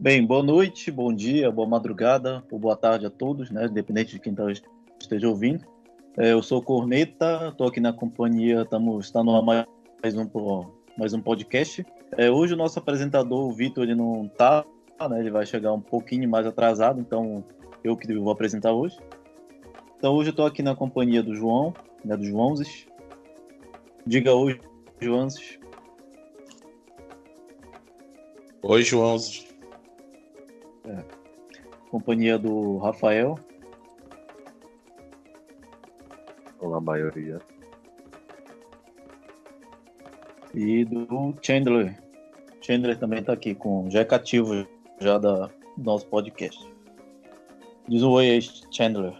Bem, boa noite, bom dia, boa madrugada ou boa tarde a todos, né? Independente de quem tá, esteja ouvindo. É, eu sou Corneta, estou aqui na companhia, estamos está no mais um mais um podcast. É, hoje o nosso apresentador, o Vitor, ele não está, né? Ele vai chegar um pouquinho mais atrasado, então eu que vou apresentar hoje. Então hoje eu estou aqui na companhia do João, né? Do Joãozes. Diga hoje, Joãozes. Oi, Joãozes. É. Companhia do Rafael. Olá, maioria. E do Chandler. Chandler também está aqui com já é cativo já da do nosso podcast. Diz o oi aí, Chandler.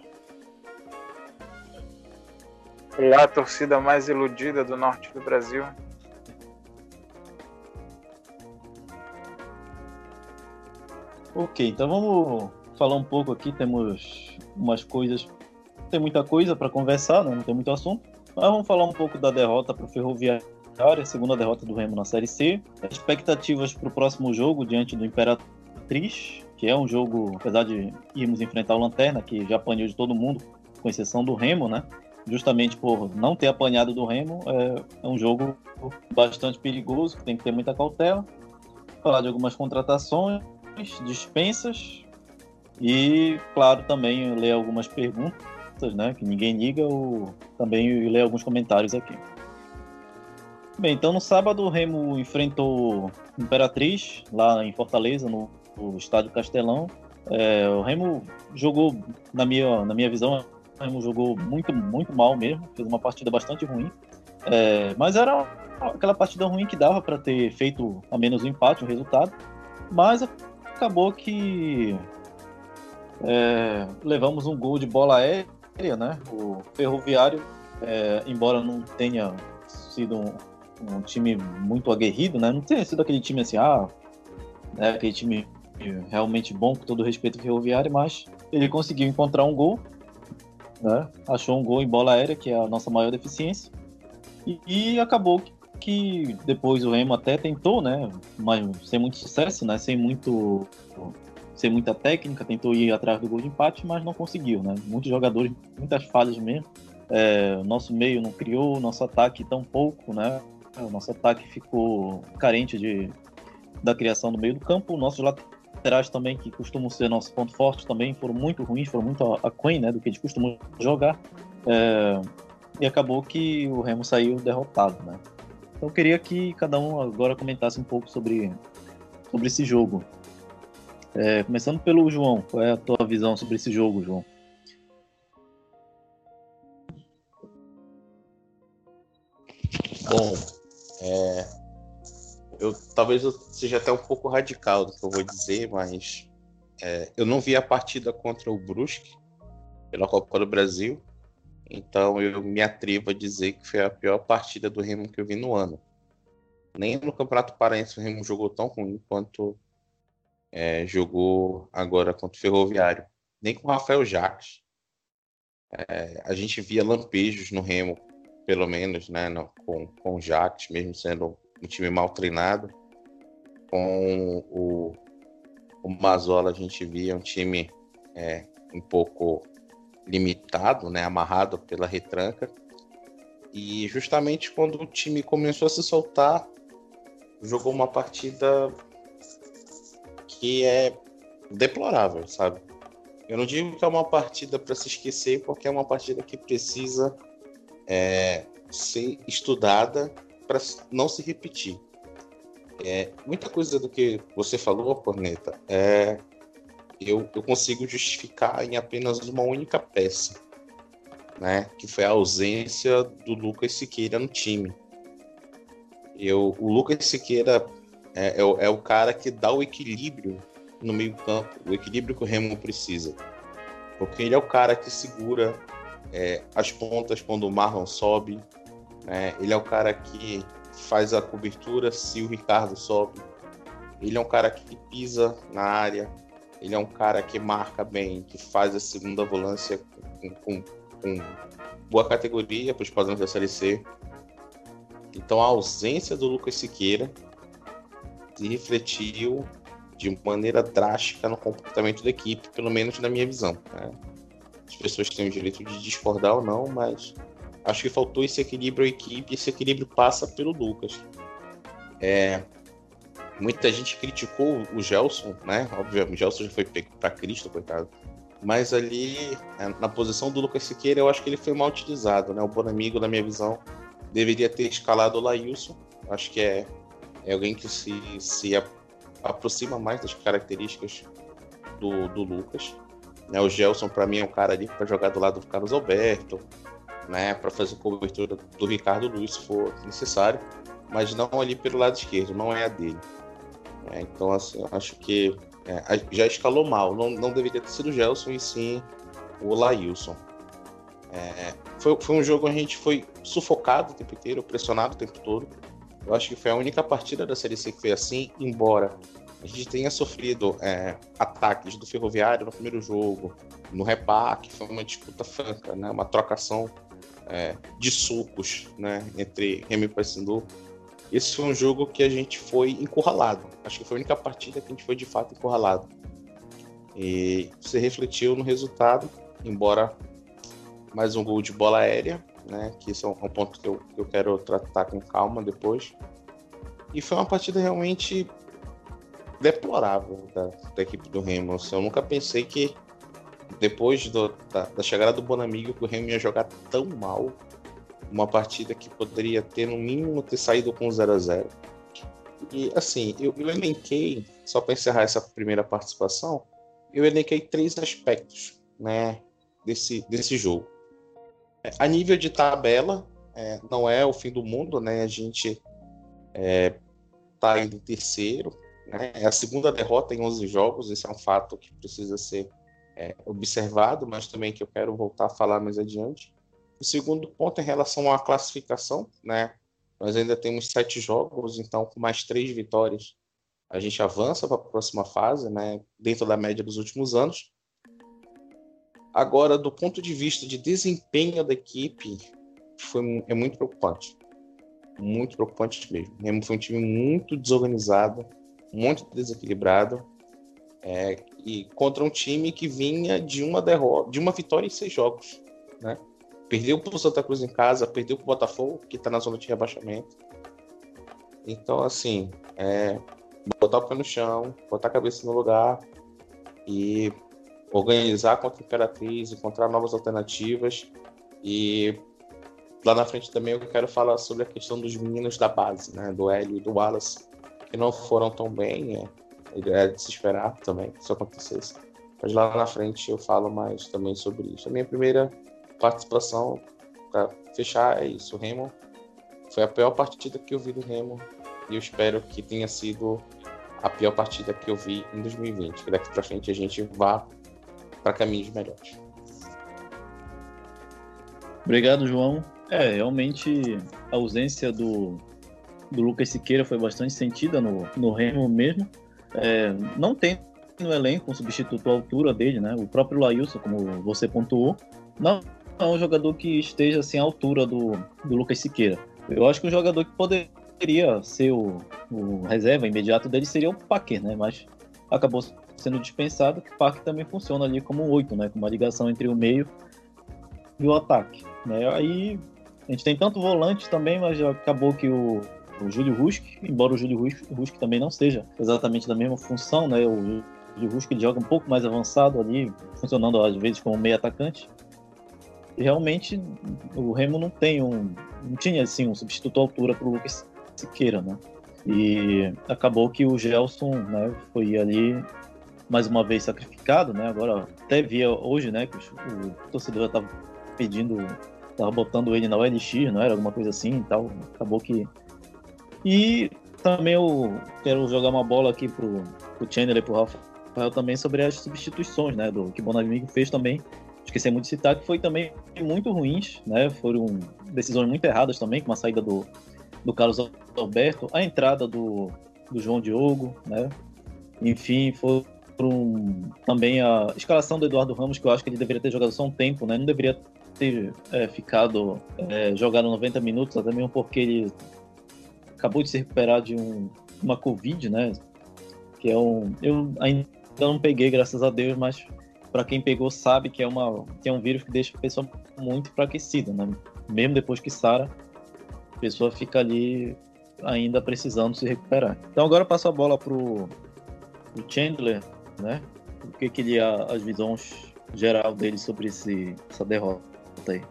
Olá, a torcida mais iludida do norte do Brasil. Ok, então vamos falar um pouco aqui. Temos umas coisas. Tem muita coisa para conversar, né? não tem muito assunto. Mas vamos falar um pouco da derrota para o Ferroviário, a segunda derrota do Remo na Série C. Expectativas para o próximo jogo diante do Imperatriz, que é um jogo, apesar de irmos enfrentar o Lanterna, que já apanhou de todo mundo, com exceção do Remo, né? Justamente por não ter apanhado do Remo, é, é um jogo bastante perigoso, que tem que ter muita cautela. Falar de algumas contratações dispensas e, claro, também ler algumas perguntas, né, que ninguém liga, ou também ler alguns comentários aqui. Bem, então no sábado o Remo enfrentou Imperatriz lá em Fortaleza, no, no estádio Castelão. É, o Remo jogou, na minha, na minha visão, o Remo jogou muito, muito mal mesmo, fez uma partida bastante ruim. É, mas era aquela partida ruim que dava para ter feito a menos um empate, um resultado. Mas acabou que é, levamos um gol de bola aérea, né? O Ferroviário, é, embora não tenha sido um, um, time muito aguerrido, né? Não tenha sido aquele time assim, ah, né? aquele time realmente bom, com todo respeito ao Ferroviário, mas ele conseguiu encontrar um gol, né? Achou um gol em bola aérea, que é a nossa maior deficiência, e, e acabou que depois o Remo até tentou, né, mas sem muito sucesso, né, sem muito sem muita técnica, tentou ir atrás do gol de empate, mas não conseguiu, né? Muitos jogadores, muitas falhas mesmo. É, nosso meio não criou, nosso ataque tão pouco, né? O nosso ataque ficou carente de, da criação do meio do campo. Nossos laterais também, que costumam ser nosso ponto forte, também foram muito ruins, foram muito aquém né, do que eles costumam jogar. É, e acabou que o Remo saiu derrotado, né? Então eu queria que cada um agora comentasse um pouco sobre, sobre esse jogo. É, começando pelo João, qual é a tua visão sobre esse jogo, João? Bom, é, eu talvez eu seja até um pouco radical do que eu vou dizer, mas é, eu não vi a partida contra o Brusque pela Copa do Brasil. Então eu me atrevo a dizer que foi a pior partida do Remo que eu vi no ano. Nem no Campeonato Paraense o Remo jogou tão ruim quanto é, jogou agora contra o Ferroviário. Nem com o Rafael Jacques. É, a gente via lampejos no Remo, pelo menos, né, no, com, com o Jacques, mesmo sendo um time mal treinado. Com o, o Mazola a gente via um time é, um pouco limitado, né, amarrado pela retranca. E justamente quando o time começou a se soltar, jogou uma partida que é deplorável, sabe? Eu não digo que é uma partida para se esquecer, porque é uma partida que precisa é, ser estudada para não se repetir. É, muita coisa do que você falou, Corneta, é eu, eu consigo justificar em apenas uma única peça, né? Que foi a ausência do Lucas Siqueira no time. Eu, o Lucas Siqueira é, é, é o cara que dá o equilíbrio no meio campo, o equilíbrio que o Remo precisa. Porque ele é o cara que segura é, as pontas quando o Marlon sobe, né? ele é o cara que faz a cobertura se o Ricardo sobe, ele é um cara que pisa na área, ele é um cara que marca bem, que faz a segunda volância com, com, com boa categoria para os padrões da Série C. Então a ausência do Lucas Siqueira se refletiu de maneira drástica no comportamento da equipe, pelo menos na minha visão. Né? As pessoas têm o direito de discordar ou não, mas acho que faltou esse equilíbrio à equipe, esse equilíbrio passa pelo Lucas. É, muita gente criticou o Gelson, né? Obviamente, o Gelson já foi pego para Cristo, coitado. Mas ali, é, na posição do Lucas Siqueira, eu acho que ele foi mal utilizado, né? O Bonamigo, na minha visão, deveria ter escalado o Laílson. Acho que é, é alguém que se, se aproxima mais das características do, do Lucas. Né? O Gelson, para mim, é um cara ali para jogar do lado do Carlos Alberto, né? para fazer cobertura do Ricardo Luiz, se for necessário, mas não ali pelo lado esquerdo, não é a dele. É, então, assim, acho que é, já escalou mal. Não, não deveria ter sido o Gelson e sim o Lailson. É, foi, foi um jogo onde a gente foi sufocado o tempo inteiro, pressionado o tempo todo. Eu acho que foi a única partida da Série C que foi assim, embora a gente tenha sofrido é, ataques do Ferroviário no primeiro jogo, no repaque, foi uma disputa franca, né? uma trocação é, de sucos né? entre Remy Paysandu. Esse foi um jogo que a gente foi encurralado. Acho que foi a única partida que a gente foi de fato encurralado. E se refletiu no resultado, embora mais um gol de bola aérea, né? Que isso é um ponto que eu, que eu quero tratar com calma depois. E foi uma partida realmente deplorável da, da equipe do Remo. Eu nunca pensei que depois do, da, da, chegada do Bonamigo que o Remo ia jogar tão mal uma partida que poderia ter no mínimo ter saído com 0 a 0 e assim eu, eu elenquei só para encerrar essa primeira participação eu elenquei três aspectos né desse desse jogo a nível de tabela é, não é o fim do mundo né a gente é, tá indo terceiro né? É a segunda derrota em 11 jogos, esse é um fato que precisa ser é, observado, mas também que eu quero voltar a falar mais adiante. O segundo ponto é em relação à classificação, né? Nós ainda temos sete jogos, então com mais três vitórias a gente avança para a próxima fase, né? Dentro da média dos últimos anos. Agora, do ponto de vista de desempenho da equipe, foi, é muito preocupante. Muito preocupante mesmo. Foi um time muito desorganizado, muito desequilibrado. É, e contra um time que vinha de uma derrota, de uma vitória em seis jogos, né? Perdeu para o Santa Cruz em casa, perdeu para o Botafogo, que está na zona de rebaixamento. Então, assim, é, botar o pé no chão, botar a cabeça no lugar e organizar contra a Imperatriz, encontrar novas alternativas. E lá na frente também eu quero falar sobre a questão dos meninos da base, né? Do Hélio e do Wallace, que não foram tão bem. É, é de se esperar também que isso acontecesse. Mas lá na frente eu falo mais também sobre isso. A minha primeira participação, para fechar, é isso. O Remo foi a pior partida que eu vi do Remo e eu espero que tenha sido a pior partida que eu vi em 2020. Que daqui para frente a gente vá para caminhos melhores. Obrigado, João. É, realmente a ausência do, do Lucas Siqueira foi bastante sentida no, no Remo mesmo. É, não tem no elenco um substituto à altura dele, né? O próprio Lailson, como você pontuou, não é um jogador que esteja assim à altura do, do Lucas Siqueira. Eu acho que o jogador que poderia ser o, o reserva imediato dele seria o Paquer, né? Mas acabou sendo dispensado, que o Paquer também funciona ali como um oito, né? Com uma ligação entre o meio e o ataque. Né? Aí a gente tem tanto volante também, mas acabou que o, o Júlio Rusk, embora o Júlio Rusk, Rusk também não seja exatamente da mesma função, né? O Júlio Rusk joga um pouco mais avançado ali, funcionando às vezes como meio atacante. Realmente o Remo não tem um, não tinha assim um substituto à altura para o Lucas Siqueira, né? E acabou que o Gelson, né, foi ali mais uma vez sacrificado, né? Agora até via hoje, né, que o, torcedor estava pedindo, estava botando ele na OLX, não era alguma coisa assim e tal. Acabou que e também eu quero jogar uma bola aqui pro, pro Chandler e pro Rafael também sobre as substituições, né? Do que o Bonamigo fez também. Esqueci muito de citar que foi também muito ruins, né? Foram decisões muito erradas também, com a saída do, do Carlos Alberto, a entrada do, do João Diogo, né? Enfim, foram também a escalação do Eduardo Ramos, que eu acho que ele deveria ter jogado só um tempo, né? Não deveria ter é, ficado é, jogado 90 minutos, até mesmo porque ele acabou de se recuperar de um, uma Covid, né? que é um. Eu ainda não peguei, graças a Deus, mas para quem pegou sabe que é, uma, que é um vírus que deixa a pessoa muito enfraquecida, né? Mesmo depois que sara, a pessoa fica ali ainda precisando se recuperar. Então agora eu passo a bola pro, pro Chandler, né? O que, que ele as visões geral dele sobre esse, essa derrota aí.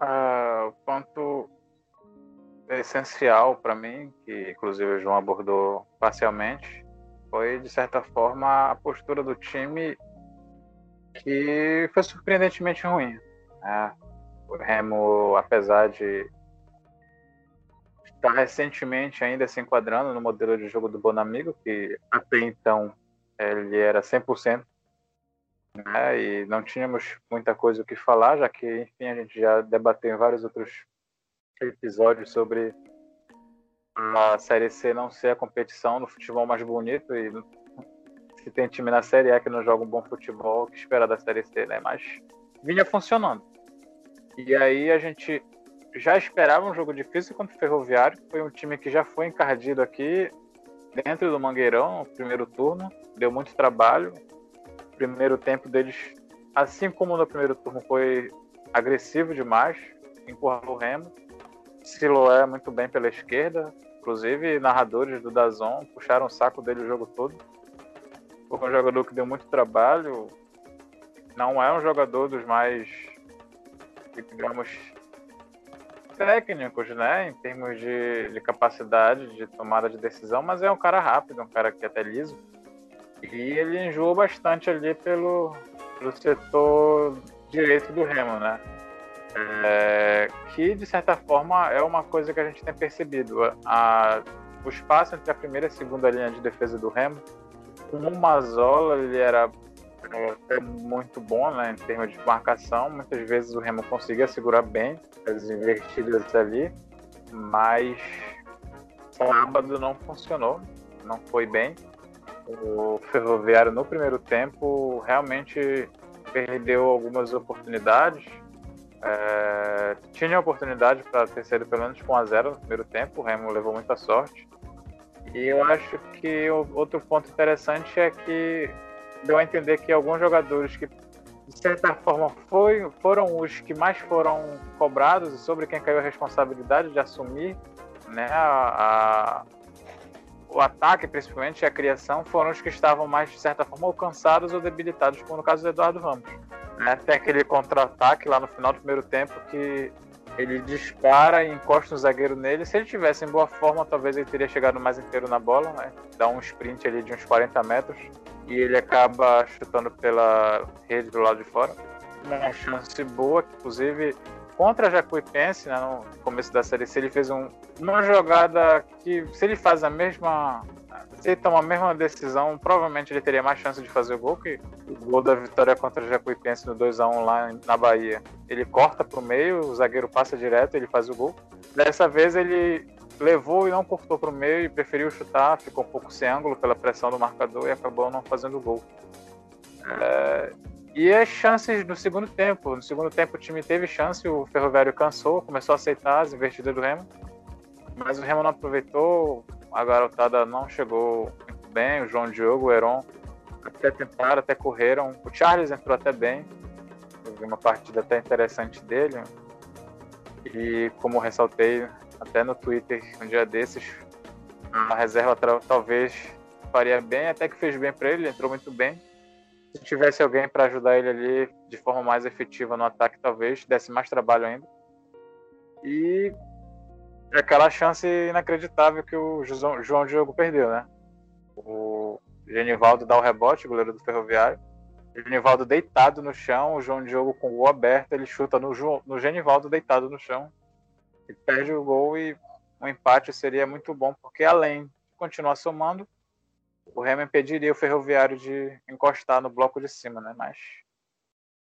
Uh, o ponto essencial para mim, que inclusive o João abordou parcialmente, foi de certa forma a postura do time que foi surpreendentemente ruim. Né? O Remo, apesar de estar recentemente ainda se enquadrando no modelo de jogo do Bonamigo, que até então ele era 100%, né? e não tínhamos muita coisa o que falar, já que, enfim, a gente já debateu em vários outros episódios sobre a Série C não ser a competição no futebol mais bonito e se tem time na Série A que não joga um bom futebol, o que espera da Série C, né? Mas vinha funcionando. E aí a gente já esperava um jogo difícil contra o Ferroviário, foi um time que já foi encardido aqui dentro do Mangueirão no primeiro turno, deu muito trabalho. O primeiro tempo deles, assim como no primeiro turno, foi agressivo demais, empurrou o Remo Siloé muito bem pela esquerda, inclusive narradores do Dazon puxaram o saco dele o jogo todo. Foi um jogador que deu muito trabalho, não é um jogador dos mais, digamos, técnicos, né, em termos de, de capacidade de tomada de decisão, mas é um cara rápido, um cara que é até liso. E ele enjoou bastante ali pelo, pelo setor direito do Remo, né? É, que, de certa forma, é uma coisa que a gente tem percebido. A, o espaço entre a primeira e a segunda linha de defesa do Remo, com o Mazola, ele era é, muito bom né, em termos de marcação. Muitas vezes o Remo conseguia segurar bem as invertidas ali, mas sábado não funcionou, não foi bem. O Ferroviário no primeiro tempo realmente perdeu algumas oportunidades é, tinha oportunidade para ter sido pelo menos com 1 a 0 no primeiro tempo, o Remo levou muita sorte. E eu acho que outro ponto interessante é que deu a entender que alguns jogadores que de certa forma foi, foram os que mais foram cobrados e sobre quem caiu a responsabilidade de assumir né, a, a, o ataque, principalmente, a criação, foram os que estavam mais, de certa forma, alcançados ou debilitados, como no caso do Eduardo Ramos. Né? Tem aquele contra-ataque lá no final do primeiro tempo que ele dispara e encosta o zagueiro nele. Se ele tivesse em boa forma, talvez ele teria chegado mais inteiro na bola, né? Dá um sprint ali de uns 40 metros e ele acaba chutando pela rede do lado de fora. Uma chance boa, inclusive contra a Jacuipense, né, no começo da série C, ele fez um, uma jogada que, se ele faz a mesma se ele toma a mesma decisão, provavelmente ele teria mais chance de fazer o gol, que o gol da vitória contra o Jacuipense no 2x1 lá na Bahia. Ele corta pro meio, o zagueiro passa direto, ele faz o gol. Dessa vez ele levou e não cortou pro meio e preferiu chutar, ficou um pouco sem ângulo pela pressão do marcador e acabou não fazendo o gol. É... E as chances no segundo tempo. No segundo tempo o time teve chance, o Ferroviário cansou, começou a aceitar as investidas do Remo. Mas o Remo não aproveitou, a garotada não chegou bem, o João Diogo, o Heron até tentaram, até correram. O Charles entrou até bem, eu vi uma partida até interessante dele. E como ressaltei até no Twitter um dia desses, a reserva talvez faria bem, até que fez bem para ele, entrou muito bem. Se tivesse alguém para ajudar ele ali de forma mais efetiva no ataque, talvez desse mais trabalho ainda. E é aquela chance inacreditável que o João Diogo perdeu, né? O Genivaldo dá o rebote, goleiro do Ferroviário. O Genivaldo deitado no chão, o João Diogo com o gol aberto, ele chuta no, no Genivaldo deitado no chão e perde o gol e um empate seria muito bom, porque além de continuar somando, o Remo impediria o Ferroviário de encostar no bloco de cima, né? Mas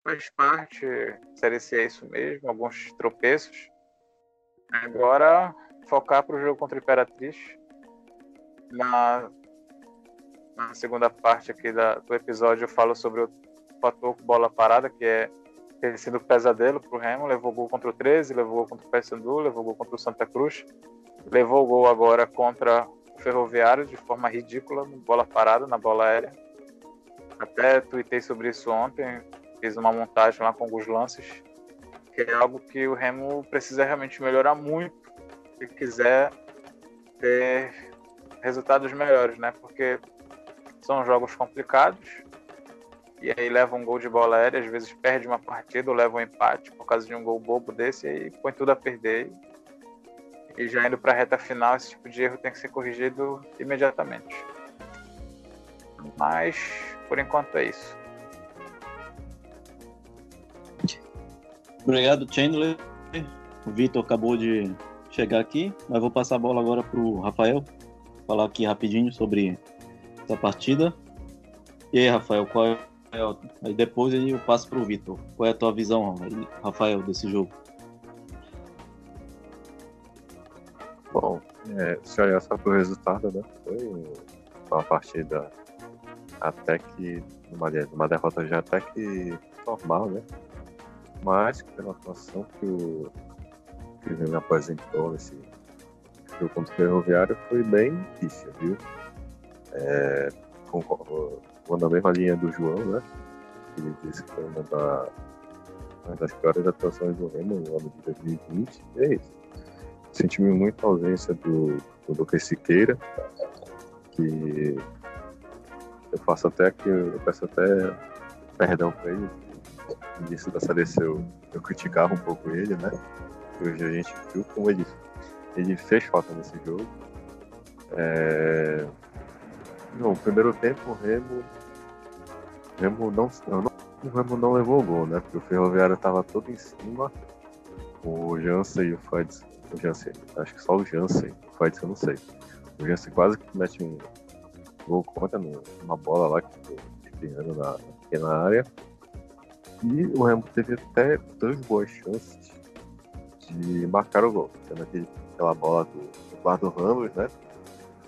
faz parte, seria é isso mesmo, alguns tropeços. Agora, focar para o jogo contra o Imperatriz. Na, na segunda parte aqui da, do episódio, eu falo sobre o fator bola parada, que é ter sido pesadelo para o Remo. Levou gol contra o 13, levou gol contra o Paysandu, levou gol contra o Santa Cruz. levou gol agora contra o Ferroviário de forma ridícula, bola parada, na bola aérea. Até tuitei sobre isso ontem, fiz uma montagem lá com alguns lances, que é algo que o Remo precisa realmente melhorar muito se quiser ter resultados melhores, né? Porque são jogos complicados e aí leva um gol de bola aérea, às vezes perde uma partida ou leva um empate por causa de um gol bobo desse e põe tudo a perder. E já indo para a reta final, esse tipo de erro tem que ser corrigido imediatamente. Mas por enquanto é isso. Obrigado, Chandler. O Vitor acabou de chegar aqui, mas vou passar a bola agora para o Rafael falar aqui rapidinho sobre essa partida. E aí, Rafael, qual é Aí depois eu passo para o Vitor. Qual é a tua visão, Rafael, desse jogo? Bom, é, se olhar só para o resultado, né? Foi uma partida até que uma, uma derrota já até que normal, né? Mas pela atuação que o que me apresentou nesse jogo contra o Ferroviário foi bem difícil, viu? É, com, na mesma linha do João, né? Ele disse que foi uma, da, uma das piores atuações do Remo no ano de 2020. E é isso. Senti muito a ausência do, do Lucas Siqueira, que eu faço até que eu peço até perdão para ele. No início da seleção eu, eu criticava um pouco ele, né? Hoje a gente viu como ele, ele fez falta nesse jogo. É... No primeiro tempo o Remo, o Remo não, não, o Remo não levou o gol, né? Porque o Ferroviário estava todo em cima. O Jansen e o Fides. O Jansen, acho que só o Jansen, o Fides eu não sei. O Jansen quase que mete um, gol contra numa bola lá que ficou espinhando na, pequena área. E o Remo teve até duas boas chances de marcar o gol. Aquela bola do Eduardo Ramos, né?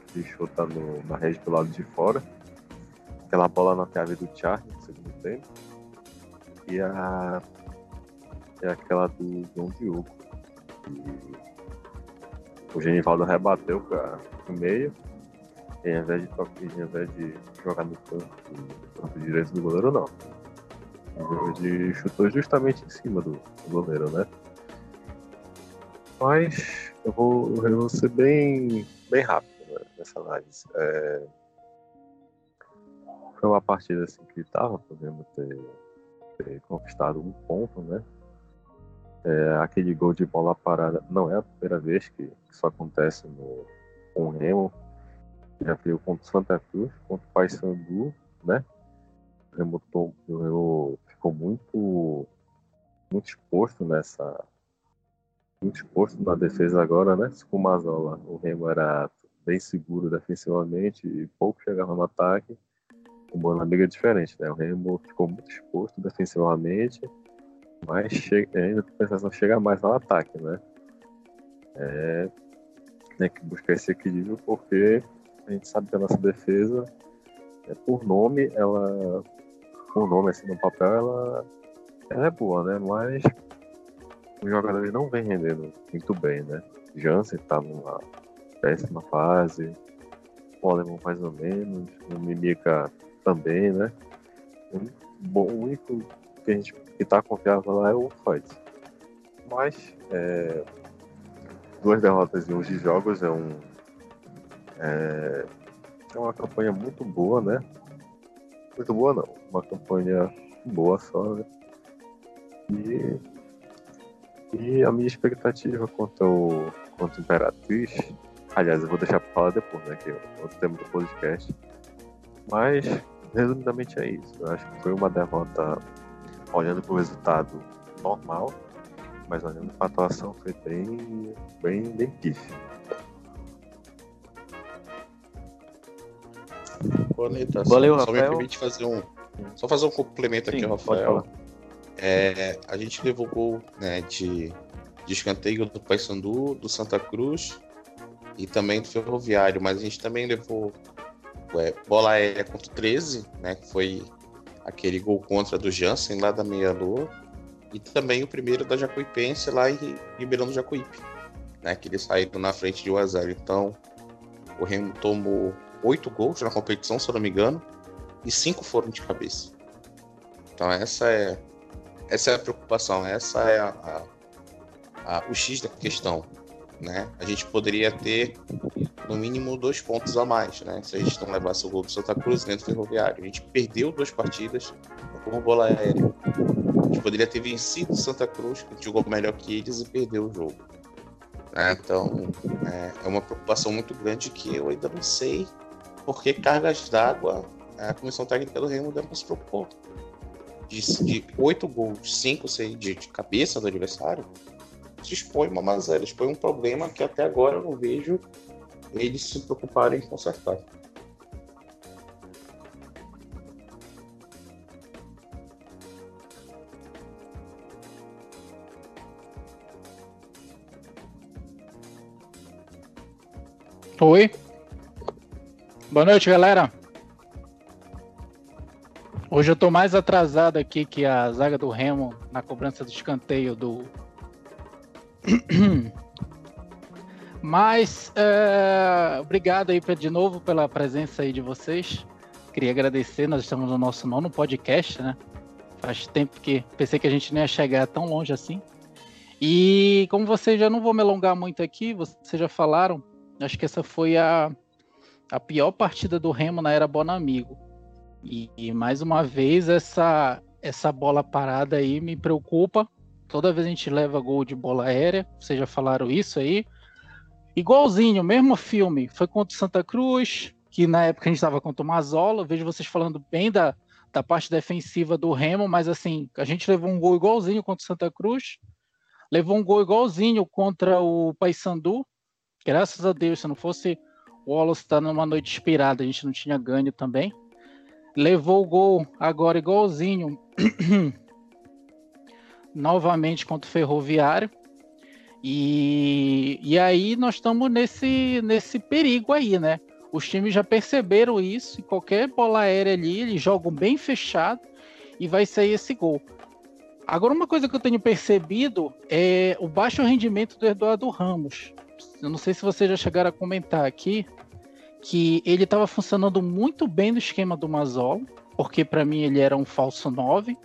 Que chuta no, na rede do lado de fora. Aquela bola na trave do Charlie no segundo tempo. E a. E aquela do João Diogo. E o Genivaldo rebateu para o meio e ao invés de, ao invés de jogar no campo, no campo direito do goleiro, não. Ele chutou justamente em cima do, do goleiro, né? Mas eu vou, eu vou ser bem, bem rápido né, nessa análise. É, foi uma partida assim que estava podendo ter, ter, conquistado um ponto, né? É, aquele gol de bola parada não é a primeira vez que, isso acontece no, com o Remo já veio contra o Santa Cruz, contra o Paysandu, né? Remotou, eu, ficou muito, muito exposto nessa. Muito exposto na defesa agora, né? Com o Mazola, o Remo era bem seguro defensivamente e pouco chegava no ataque. O Bonamiga é diferente, né? O Remo ficou muito exposto defensivamente, mas chega, ainda tem pensação chegar mais no ataque, né? É, tem que buscar esse equilíbrio porque a gente sabe que a nossa defesa, é, por nome, ela. Por nome, assim, no papel, ela, ela é boa, né? Mas os jogadores não vêm rendendo muito bem, né? Jansen tá numa péssima fase, o Alemão mais ou menos, o Mimica também, né? O, o único que a gente que tá confiável lá é o Fight. Mas é, duas derrotas em 11 jogos é um é, é uma campanha muito boa, né? Muito boa não, uma campanha boa só, né? E, e a minha expectativa quanto ao quanto Imperatriz, aliás, eu vou deixar para falar depois, né? Que é outro tema do podcast. Mas, resumidamente é isso. Eu acho que foi uma derrota olhando para o resultado normal, mas olhando para a atuação foi bem, bem, bem difícil. Bonita, Valeu, só, Rafael. Só me permite fazer um. Só fazer um complemento Sim, aqui, Rafael. É, a gente levou gol né, de, de escanteio do Paysandu, do Santa Cruz e também do Ferroviário, mas a gente também levou é, bola aérea contra o 13, né? Que foi aquele gol contra do Jansen lá da meia-lua. E também o primeiro da Jacuipense lá em Ribeirão do Jacuípe. né, que eles saíram na frente de 1 a 0. Então, o Remo tomou oito gols na competição, se eu não me engano, e cinco foram de cabeça. Então essa é essa é a preocupação, essa é a, a, a, o X da questão. Né? A gente poderia ter no mínimo dois pontos a mais, né? Se a gente não levasse o gol do Santa Cruz dentro do ferroviário. A gente perdeu duas partidas com bola aérea. A gente poderia ter vencido o Santa Cruz, que jogou melhor que eles e perdeu o jogo. Né? Então é, é, uma preocupação muito grande que eu ainda não sei porque cargas d'água a comissão técnica do Remo se propor de, oito gols, cinco de, de, cabeça do adversário, se expõe uma mazela, expõe um problema que até agora eu não vejo eles se preocuparem em consertar. Oi. Boa noite, galera. Hoje eu tô mais atrasado aqui que a zaga do Remo na cobrança do escanteio do. Mas é, obrigado aí de novo pela presença aí de vocês. Queria agradecer, nós estamos no nosso nono podcast, né? Faz tempo que pensei que a gente nem ia chegar tão longe assim. E como vocês já não vou me alongar muito aqui, vocês já falaram, acho que essa foi a, a pior partida do Remo na era Bonamigo. E, e, mais uma vez essa essa bola parada aí me preocupa. Toda vez a gente leva gol de bola aérea, vocês já falaram isso aí. Igualzinho, mesmo filme, foi contra o Santa Cruz, que na época a gente estava contra o Mazola. Vejo vocês falando bem da, da parte defensiva do Remo, mas assim, a gente levou um gol igualzinho contra o Santa Cruz, levou um gol igualzinho contra o Paysandu. Graças a Deus, se não fosse o Wallace estar tá numa noite inspirada, a gente não tinha ganho também levou o gol agora igualzinho novamente contra o Ferroviário. E, e aí nós estamos nesse, nesse perigo aí, né? Os times já perceberam isso, e qualquer bola aérea ali, eles jogam bem fechado e vai sair esse gol. Agora, uma coisa que eu tenho percebido é o baixo rendimento do Eduardo Ramos. Eu não sei se vocês já chegaram a comentar aqui, que ele estava funcionando muito bem no esquema do Mazola, porque para mim ele era um falso 9.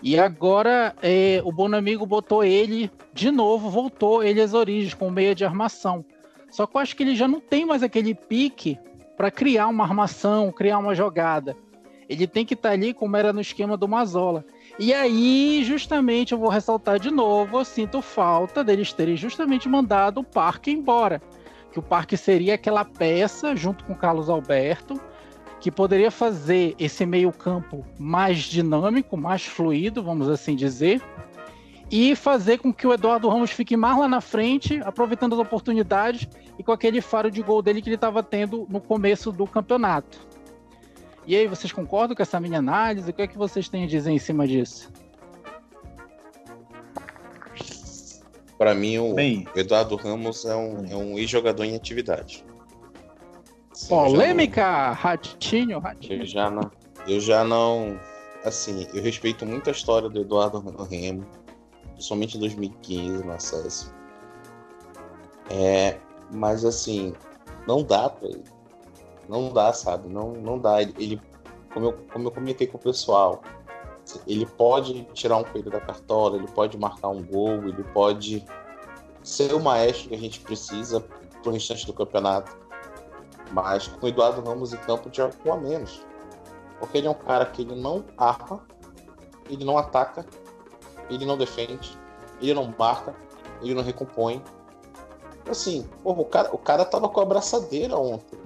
E agora é, o Bonamigo botou ele de novo, voltou ele às origens com meia de armação. Só que eu acho que ele já não tem mais aquele pique para criar uma armação, criar uma jogada. Ele tem que estar tá ali como era no esquema do Mazola. E aí, justamente, eu vou ressaltar de novo, eu sinto falta deles terem justamente mandado o Parque embora que o parque seria aquela peça, junto com Carlos Alberto, que poderia fazer esse meio-campo mais dinâmico, mais fluido, vamos assim dizer, e fazer com que o Eduardo Ramos fique mais lá na frente, aproveitando as oportunidades e com aquele faro de gol dele que ele estava tendo no começo do campeonato. E aí, vocês concordam com essa minha análise? O que é que vocês têm a dizer em cima disso? Para mim, o Bem, Eduardo Ramos é um, é um ex-jogador em atividade. Polêmica, Ratinho, Ratinho. Eu já não. Eu já não. Assim, eu respeito muito a história do Eduardo Remo, principalmente em 2015 no acesso. É, mas assim, não dá pra ele. Não dá, sabe? Não, não dá. Ele, ele como, eu, como eu comentei com o pessoal, ele pode tirar um coelho da cartola, ele pode marcar um gol, ele pode ser o maestro que a gente precisa pro restante do campeonato. Mas com o Eduardo Ramos em campo já com a menos. Porque ele é um cara que ele não arma, ele não ataca, ele não defende, ele não marca, ele não recompõe. Assim, porra, o, cara, o cara tava com a abraçadeira ontem.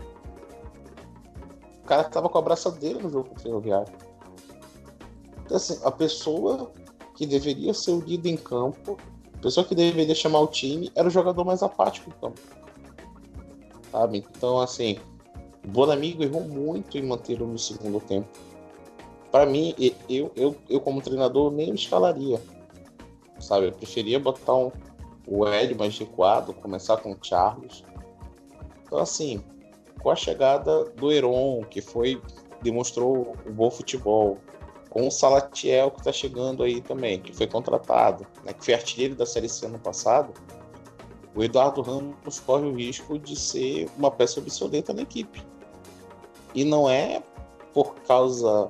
O cara tava com a abraçadeira no jogo com o Ferroviário então, assim, a pessoa que deveria ser o líder em campo, a pessoa que deveria chamar o time, era o jogador mais apático em campo. Sabe? Então, assim, o Bonamigo errou muito em manter no segundo tempo. Para mim, eu, eu, eu como treinador nem escalaria. Sabe? Eu preferia botar um, o Hélio mais recuado, começar com o Charles. Então, assim, com a chegada do Heron, que foi demonstrou um bom futebol, com o Salatiel que está chegando aí também, que foi contratado, né, que foi artilheiro da Série C ano passado. o Eduardo Ramos corre o risco de ser uma peça obsoleta na equipe. E não é por causa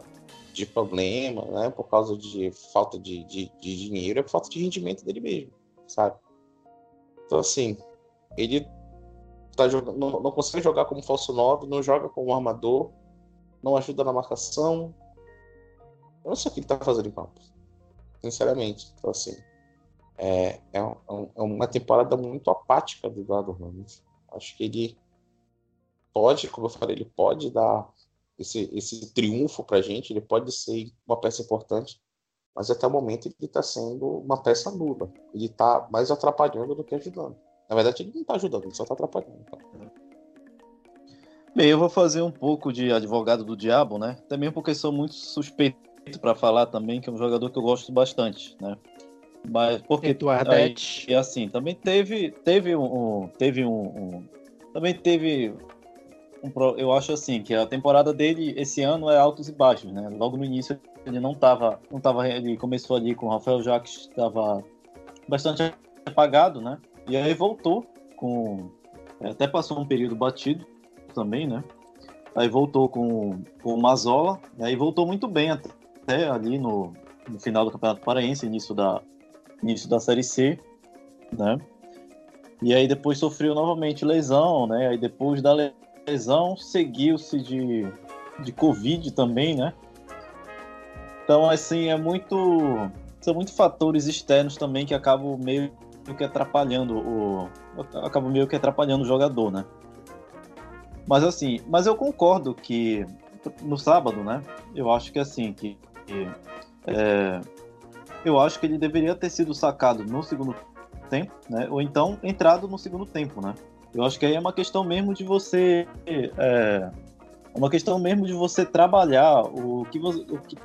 de problema, né? por causa de falta de, de, de dinheiro, é por falta de rendimento dele mesmo, sabe? Então, assim, ele tá jogando, não, não consegue jogar como falso 9, não joga como armador, não ajuda na marcação. Eu não sei o que ele tá fazendo em campo. Sinceramente. Então, assim, é, é, é uma temporada muito apática do Eduardo Ramos. Acho que ele pode, como eu falei, ele pode dar esse, esse triunfo pra gente, ele pode ser uma peça importante, mas até o momento ele está sendo uma peça nula. Ele está mais atrapalhando do que ajudando. Na verdade, ele não está ajudando, ele só está atrapalhando. Bem, eu vou fazer um pouco de advogado do diabo, né? Também porque sou muito suspeito para falar também, que é um jogador que eu gosto bastante, né? Mas porque Eduardete. e assim, também teve teve um, teve um, um, também teve um, eu acho assim que a temporada dele esse ano é altos e baixos, né? Logo no início ele não tava não tava ele começou ali com o Rafael Jacques estava bastante apagado, né? E aí voltou com. Até passou um período batido também, né? Aí voltou com, com o Mazola, e aí voltou muito bem até ali no, no final do Campeonato Paraense, início da, início da Série C, né? E aí depois sofreu novamente lesão, né? Aí depois da lesão seguiu-se de, de Covid também, né? Então, assim, é muito. São muitos fatores externos também que acabam meio que atrapalhando o. Acaba meio que atrapalhando o jogador, né? Mas assim, mas eu concordo que no sábado, né? Eu acho que assim, que, que é, eu acho que ele deveria ter sido sacado no segundo tempo, né? Ou então entrado no segundo tempo, né? Eu acho que aí é uma questão mesmo de você, é, uma questão mesmo de você trabalhar o que você, o que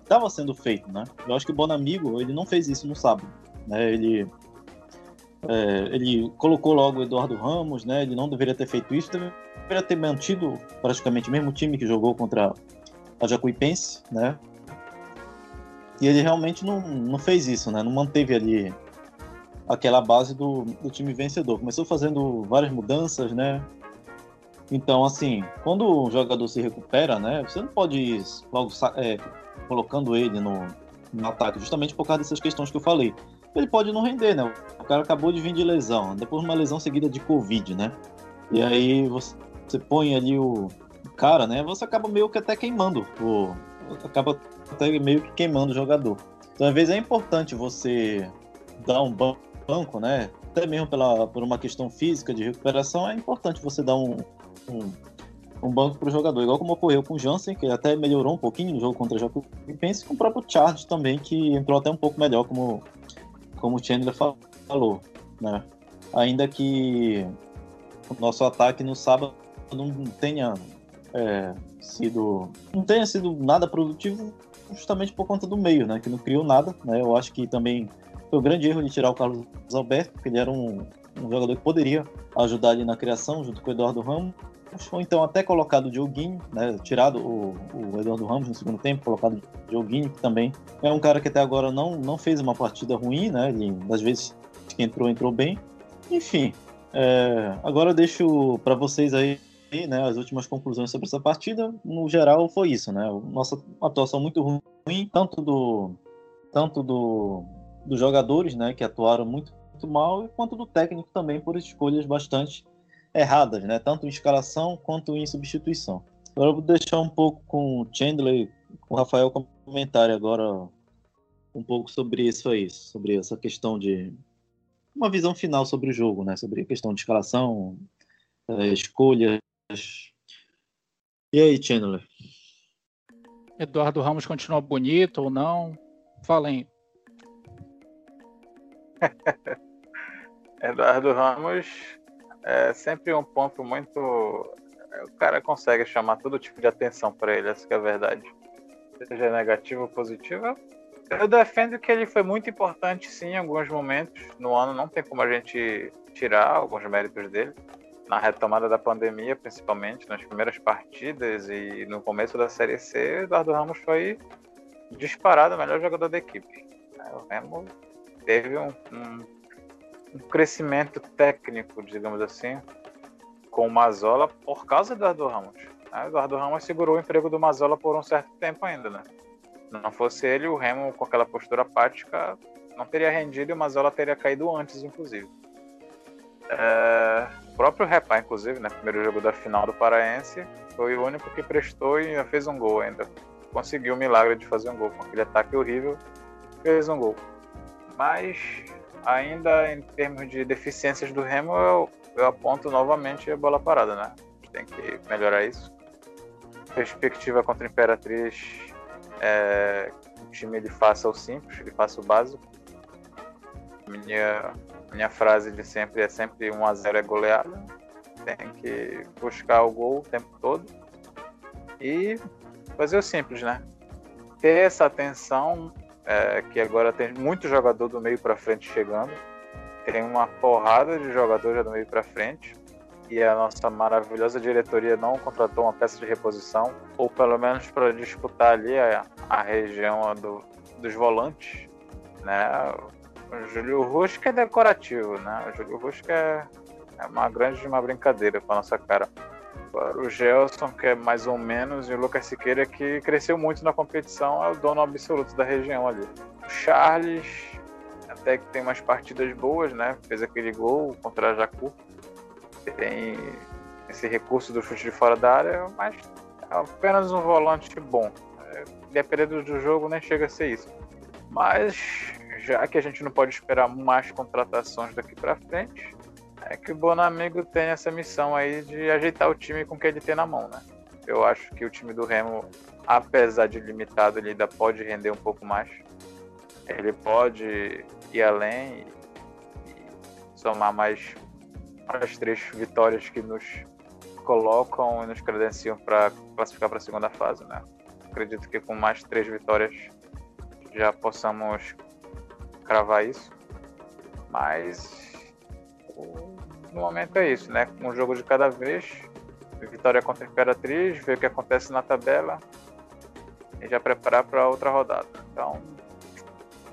estava sendo feito, né? Eu acho que o Bonamigo ele não fez isso no sábado, né? Ele é, ele colocou logo o Eduardo Ramos, né? Ele não deveria ter feito isso, deveria ter mantido praticamente o mesmo time que jogou contra a Jacuipense, né? E ele realmente não, não fez isso, né? Não manteve ali aquela base do, do time vencedor. Começou fazendo várias mudanças, né? Então, assim, quando o jogador se recupera, né? Você não pode ir logo é, colocando ele no, no ataque, justamente por causa dessas questões que eu falei ele pode não render, né? O cara acabou de vir de lesão, depois uma lesão seguida de Covid, né? E aí você, você põe ali o cara, né? Você acaba meio que até queimando, o, acaba até meio que queimando o jogador. Então, às vezes é importante você dar um banco, né? Até mesmo pela, por uma questão física de recuperação, é importante você dar um, um, um banco para o jogador, igual como ocorreu com o Jansen, que até melhorou um pouquinho no jogo contra o Jacuipense, e com o próprio Charles também, que entrou até um pouco melhor como como o Chandler falou, né? Ainda que o nosso ataque no sábado não tenha é, sido não tenha sido nada produtivo justamente por conta do meio, né? Que não criou nada, né? Eu acho que também foi um grande erro de tirar o Carlos Alberto, porque ele era um, um jogador que poderia ajudar ali na criação junto com o Eduardo Ramos ou então até colocado o Dioguinho, né, tirado o, o, Eduardo Ramos no segundo tempo, colocado o Dioguinho, que também é um cara que até agora não, não fez uma partida ruim, né, ele, das vezes que entrou, entrou bem. Enfim, é, agora eu deixo para vocês aí né, as últimas conclusões sobre essa partida. No geral, foi isso, né, nossa atuação muito ruim, tanto do tanto do, dos jogadores, né, que atuaram muito, muito mal, quanto do técnico também por escolhas bastante erradas, né? Tanto em escalação quanto em substituição. Agora eu vou deixar um pouco com o Chandler, com o Rafael comentário agora um pouco sobre isso aí, sobre essa questão de uma visão final sobre o jogo, né? Sobre a questão de escalação, é, escolhas. E aí, Chandler? Eduardo Ramos continua bonito ou não? Falem. Eduardo Ramos é sempre um ponto muito. O cara consegue chamar todo tipo de atenção para ele, essa é a verdade. Seja negativo ou positivo. Eu defendo que ele foi muito importante, sim, em alguns momentos no ano. Não tem como a gente tirar alguns méritos dele. Na retomada da pandemia, principalmente, nas primeiras partidas e no começo da Série C, Eduardo Ramos foi disparado o melhor jogador da equipe. O Remo teve um, um um crescimento técnico, digamos assim, com o Mazola por causa do Eduardo Ramos. O Eduardo Ramos segurou o emprego do Mazola por um certo tempo ainda, né? Não fosse ele, o Remo com aquela postura apática não teria rendido e o Mazola teria caído antes, inclusive. É... O próprio Repá, inclusive, né? Primeiro jogo da final do Paraense, foi o único que prestou e fez um gol ainda. Conseguiu o milagre de fazer um gol com aquele ataque horrível, fez um gol. Mas ainda em termos de deficiências do Remo, eu, eu aponto novamente a bola parada, né? Tem que melhorar isso. Perspectiva contra a Imperatriz é, o time ele faça o simples, ele faça o básico. Minha, minha frase de sempre é sempre 1 a 0 é goleada. Tem que buscar o gol o tempo todo e fazer o simples, né? Ter essa atenção é, que agora tem muito jogador do meio para frente chegando. Tem uma porrada de jogadores do meio para frente e a nossa maravilhosa diretoria não contratou uma peça de reposição, ou pelo menos para disputar ali a, a região do, dos volantes, né? O Júlio Rusca é decorativo, né? O Júlio Rusca é, é uma grande uma brincadeira para nossa cara. O Gelson, que é mais ou menos, e o Lucas Siqueira, que cresceu muito na competição, é o dono absoluto da região ali. O Charles, até que tem umas partidas boas, né? Fez aquele gol contra a Jacu tem esse recurso do chute de fora da área, mas é apenas um volante bom. É, dependendo do jogo, nem chega a ser isso. Mas, já que a gente não pode esperar mais contratações daqui para frente, é que o Bonamigo tem essa missão aí de ajeitar o time com o que ele tem na mão, né? Eu acho que o time do Remo, apesar de limitado, ele ainda pode render um pouco mais. Ele pode ir além e, e somar mais as três vitórias que nos colocam e nos credenciam para classificar para a segunda fase, né? Acredito que com mais três vitórias já possamos cravar isso, mas no momento é isso, né? Um jogo de cada vez, vitória contra a Imperatriz, ver o que acontece na tabela e já preparar para outra rodada. Então,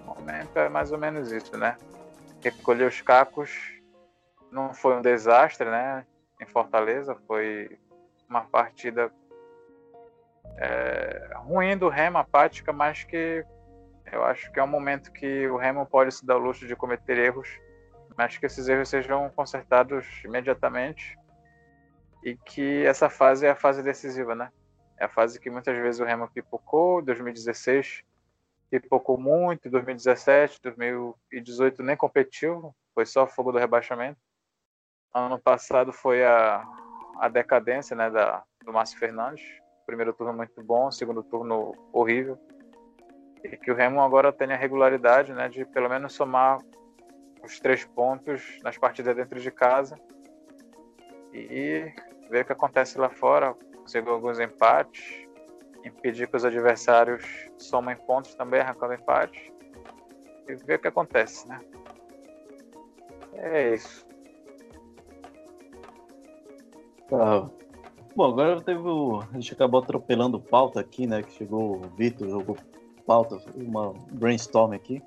no momento é mais ou menos isso, né? Recolher os cacos não foi um desastre, né? Em Fortaleza foi uma partida é, ruim do Remo, apática, mas que eu acho que é um momento que o Remo pode se dar o luxo de cometer erros, mas que esses erros sejam consertados imediatamente e que essa fase é a fase decisiva, né? É a fase que muitas vezes o Remo pipocou, 2016 pipocou muito, 2017, 2018 nem competiu, foi só fogo do rebaixamento. Ano passado foi a, a decadência né, da, do Márcio Fernandes. Primeiro turno muito bom, segundo turno horrível. E que o Remo agora tenha a regularidade né, de pelo menos somar os três pontos nas partidas dentro de casa e ver o que acontece lá fora, conseguir alguns empates, impedir que os adversários somem pontos também, arrancando empates e ver o que acontece, né? É isso. Tá. Bom, agora teve o. A gente acabou atropelando pauta aqui, né? Que chegou o Vitor, jogou pauta, uma brainstorm aqui.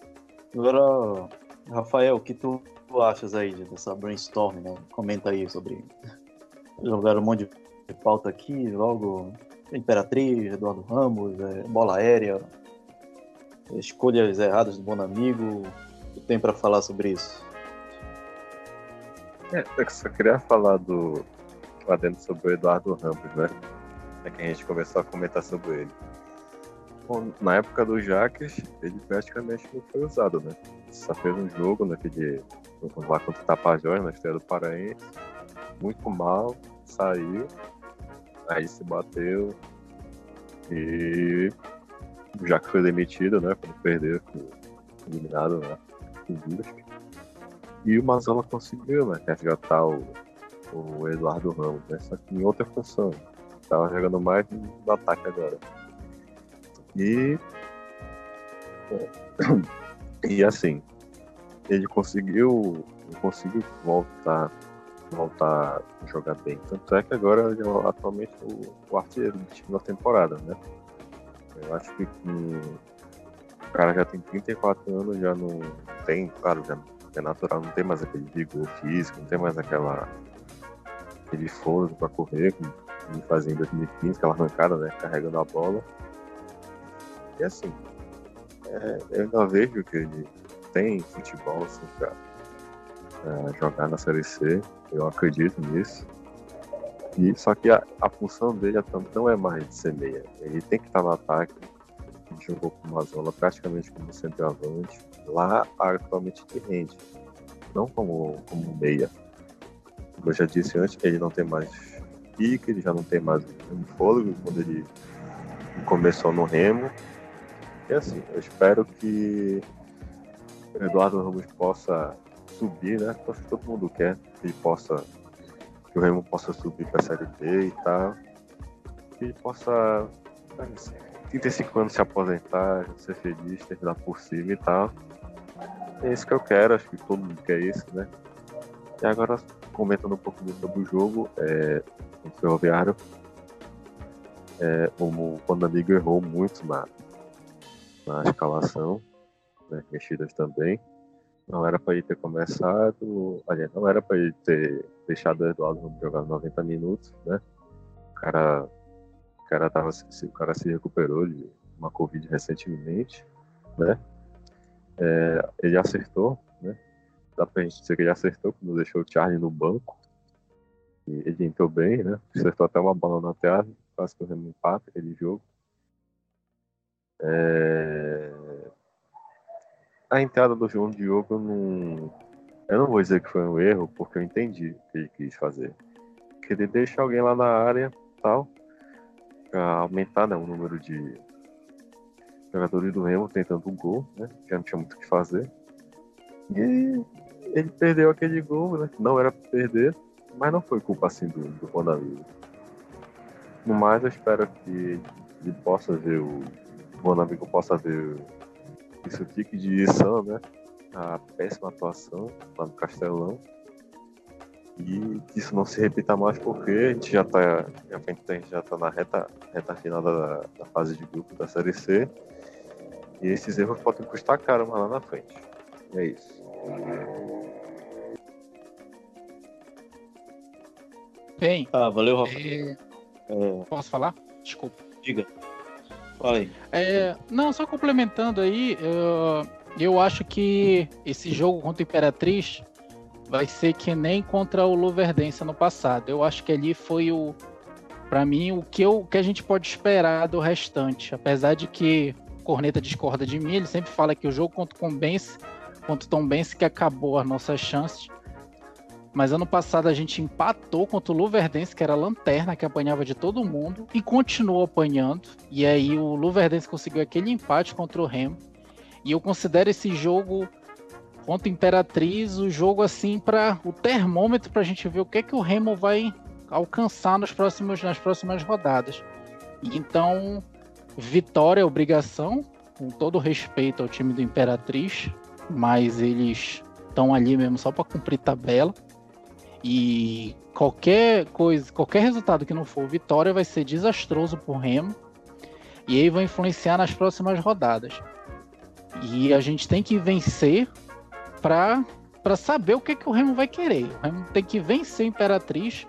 Agora, Rafael, o que tu achas aí dessa brainstorm, né? Comenta aí sobre. Jogaram um monte de pauta aqui, logo Imperatriz, Eduardo Ramos, é, bola aérea, escolhas erradas do Bonamigo. O que tem para falar sobre isso? É, eu só queria falar do, adendo sobre o Eduardo Ramos, né? É que a gente começou a comentar sobre ele. Na época do Jaques, ele praticamente não foi usado, né? Só fez um jogo naquele. lá contra o Tapajós, na estreia do Paraense. Muito mal, saiu, aí se bateu. E o Jaques foi demitido, né? Quando perdeu, foi eliminado né? E o Mazola conseguiu, né? Resgatar o o Eduardo Ramos, né? Só que em outra função. Tava jogando mais no ataque agora. E. E assim, ele conseguiu. Conseguiu voltar voltar a jogar bem. Tanto é que agora ele é atualmente o, o artilheiro do time da temporada, né? Eu acho que o cara já tem 34 anos, já não tem, claro, já é natural, não tem mais aquele vigor físico, não tem mais aquela aquele fôlego para correr, como ele fazia em 2015, aquela arrancada, né, carregando a bola. E assim, é, eu ainda vejo que ele tem futebol assim, para é, jogar na Série C, eu acredito nisso. E, só que a, a função dele não é mais de ser meia, ele tem que estar no ataque, jogou com uma zona praticamente como centroavante, lá atualmente que rende, não como, como meia. Como eu já disse antes, ele não tem mais pique, ele já não tem mais um fôlego quando ele começou no Remo. E assim, eu espero que o Eduardo Ramos possa subir, né? Acho que todo mundo quer que possa, que o Remo possa subir para a Série B e tal. Que possa, 35 anos se aposentar, ser feliz, terminar por cima e tal. É isso que eu quero, acho que todo mundo quer isso, né? E agora, comentando um pouco sobre o jogo, é, o Ferroviário, é, o Bonamigo errou muito na, na escalação, né, mexidas também. Não era para ele ter começado, aliás, não era para ele ter deixado o Eduardo jogar 90 minutos, né? O cara, o cara, tava, o cara se recuperou de uma Covid recentemente, né? É, ele acertou, né? Dá pra gente dizer que ele acertou quando deixou o Charlie no banco. E ele entrou bem, né? Acertou até uma bola na terra, quase que o Remo empata aquele jogo. É... A entrada do João Diogo, eu não... eu não vou dizer que foi um erro, porque eu entendi o que ele quis fazer. Que ele deixa alguém lá na área, tal, pra aumentar né, o número de jogadores do Remo tentando um gol, né? Já não tinha muito o que fazer. E ele perdeu aquele gol, né? Não era pra perder, mas não foi culpa assim do, do Bonamigo. No mais, eu espero que ele possa ver o, o Bonamigo possa ver isso fique de lição, né? A péssima atuação lá no Castelão. E que isso não se repita mais porque a gente já está a gente já tá na reta, reta final da, da fase de grupo da Série C. E esses erros podem custar caro lá na frente. É isso. Bem. Ah, valeu, Rafa. É... É... Posso falar? Desculpa. Diga. Fala aí. É... Não, só complementando aí, eu... eu acho que esse jogo contra o Imperatriz vai ser que nem contra o Luverdense no passado. Eu acho que ali foi o, para mim, o que, eu, que a gente pode esperar do restante. Apesar de que Corneta discorda de mim, ele sempre fala que o jogo contra o Tombense, contra o Tombense que acabou as nossas chances. Mas ano passado a gente empatou contra o Luverdense, que era a lanterna, que apanhava de todo mundo, e continuou apanhando. E aí o Luverdense conseguiu aquele empate contra o Remo. E eu considero esse jogo contra o Imperatriz o jogo assim para o termômetro para a gente ver o que é que o Remo vai alcançar nos próximos, nas próximas rodadas. Então, vitória é obrigação, com todo respeito ao time do Imperatriz, mas eles estão ali mesmo só para cumprir tabela. E qualquer coisa, qualquer resultado que não for vitória vai ser desastroso pro Remo. E aí vai influenciar nas próximas rodadas. E a gente tem que vencer para para saber o que, que o Remo vai querer. O Remo tem que vencer a Imperatriz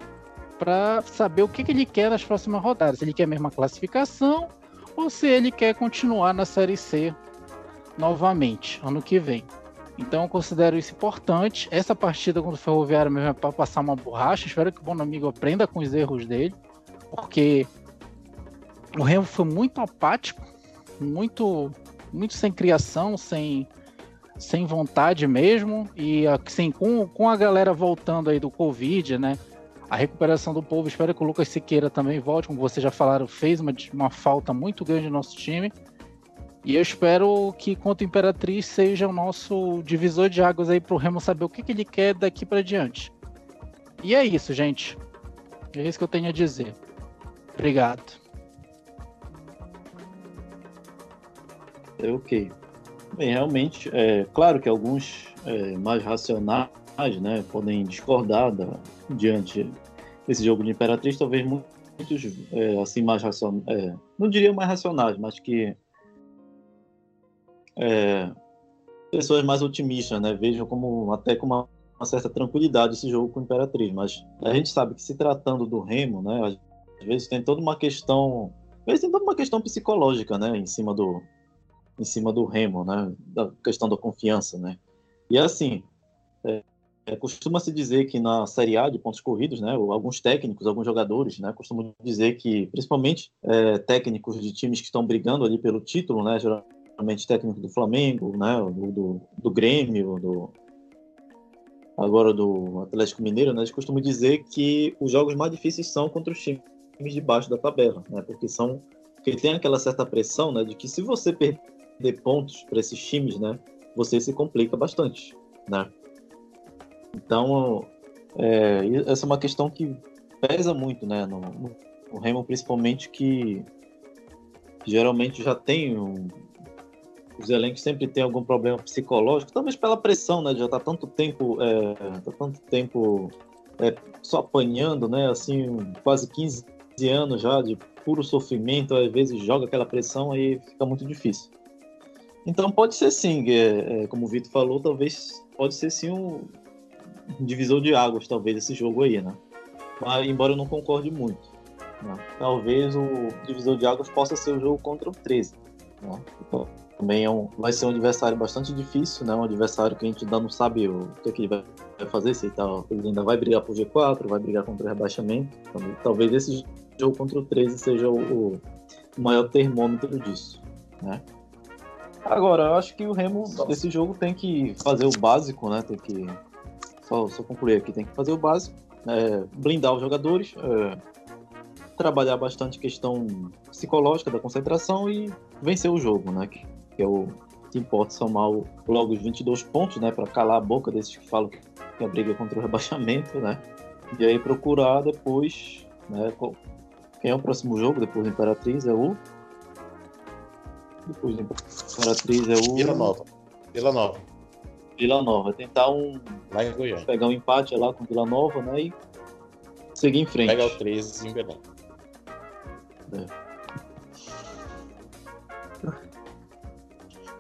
para saber o que, que ele quer nas próximas rodadas. Se ele quer a mesma classificação ou se ele quer continuar na Série C novamente ano que vem. Então eu considero isso importante. Essa partida contra o Ferroviário mesmo é para passar uma borracha. Espero que o bom amigo aprenda com os erros dele, porque o Remo foi muito apático, muito, muito sem criação, sem, sem vontade mesmo. E assim, com, com a galera voltando aí do Covid, né? A recuperação do povo, espero que o Lucas Siqueira também volte, como vocês já falaram, fez uma, uma falta muito grande no nosso time. E eu espero que contra o Imperatriz seja o nosso divisor de águas aí pro Remo saber o que, que ele quer daqui para diante. E é isso, gente. É isso que eu tenho a dizer. Obrigado. É ok. Bem, realmente, é claro que alguns é, mais racionais né, podem discordar da, diante desse jogo de Imperatriz, talvez muitos é, assim mais racionais, é, não diria mais racionais, mas que é, pessoas mais otimistas, né, vejam como até com uma, uma, certa tranquilidade esse jogo com o Imperatriz, mas a gente sabe que se tratando do Remo, né, às vezes tem toda uma questão, às vezes tem toda uma questão psicológica, né, em cima do em cima do Remo, né, da questão da confiança, né. E assim, é, é, costuma-se dizer que na Série A de pontos corridos, né, alguns técnicos, alguns jogadores, né, costumam dizer que, principalmente é, técnicos de times que estão brigando ali pelo título, né, geralmente técnico do Flamengo, né, do, do, do Grêmio, do, agora do Atlético Mineiro, né, eles costumam dizer que os jogos mais difíceis são contra os times de baixo da tabela, né, porque são porque tem aquela certa pressão, né, de que se você perder pontos para esses times, né, você se complica bastante, né. Então, é, essa é uma questão que pesa muito, né, no, no Remo, principalmente que geralmente já tem um, os elencos sempre têm algum problema psicológico, talvez pela pressão, né, já tá tanto tempo, é, tá tanto tempo é, só apanhando, né, assim, quase 15 anos já de puro sofrimento, às vezes joga aquela pressão aí fica muito difícil. Então pode ser sim, é, é, como o Vitor falou, talvez pode ser sim um, divisor de águas, talvez, esse jogo aí, né? Mas, embora eu não concorde muito. Né? Talvez o divisor de águas possa ser o jogo contra o 13. Né? Então, também é um, vai ser um adversário bastante difícil, né? Um adversário que a gente ainda não sabe o que, é que ele vai fazer, se ele, tá, ele ainda vai brigar por G4, vai brigar contra o rebaixamento. Então, talvez esse jogo contra o 13 seja o, o maior termômetro disso, né? Agora, eu acho que o Remo desse jogo tem que fazer o básico, né? Tem que só, só concluir aqui, tem que fazer o básico, é, blindar os jogadores, é, trabalhar bastante questão psicológica da concentração e vencer o jogo, né? Que, que é o que importa somar logo os 22 pontos, né? Para calar a boca desses que falam que a briga é contra o rebaixamento, né? E aí procurar depois, né? Quem é o próximo jogo depois do Imperatriz? É o. Depois do Imperatriz é o. Vila Nova. Vila Nova. Vila Nova. Tentar um. Lá em Goiânia. Pegar um empate lá com Vila Nova, né? E seguir em frente. Pegar o 13 em Belém. É.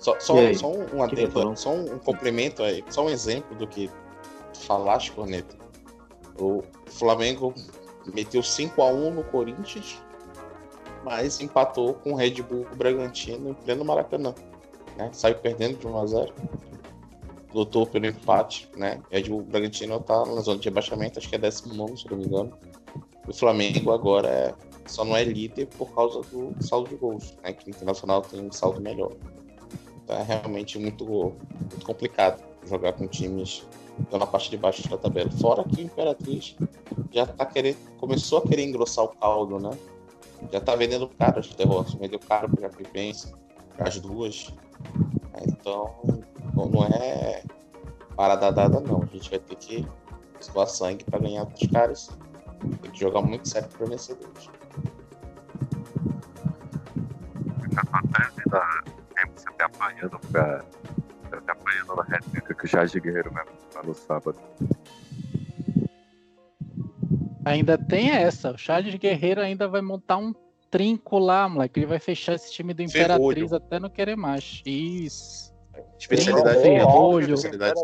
Só, só, só um, um adendo, só um, um complemento aí, só um exemplo do que falaste, Corneto. O Flamengo meteu 5x1 no Corinthians, mas empatou com o Red Bull Bragantino em pleno Maracanã. Né? Saiu perdendo de 1x0 lutou pelo empate, né? Red Bull Bragantino tá na zona de rebaixamento, acho que é 19, se não me engano. O Flamengo agora é, só não é líder por causa do saldo de gols, né? Que o Internacional tem um saldo melhor. É realmente muito, muito complicado jogar com times na parte de baixo da tabela. Fora que o Imperatriz já tá querendo, começou a querer engrossar o caldo, né? Já tá vendendo caro as derrotas, vendeu caro para Jacuipense, as duas. Então, não é parada dada, não. A gente vai ter que suar sangue para ganhar dos caras. Tem que jogar muito sério para vencedores. Acontece da você tá apanhando pra. Você tá apanhando na réplica que o Charles Guerreiro mesmo lá no sábado. Ainda tem essa. O Charles Guerreiro ainda vai montar um trinco lá, moleque. Ele vai fechar esse time do Imperatriz Ferrolho. até não querer mais. Isso. Especialidade Ferrolho. Especialidade.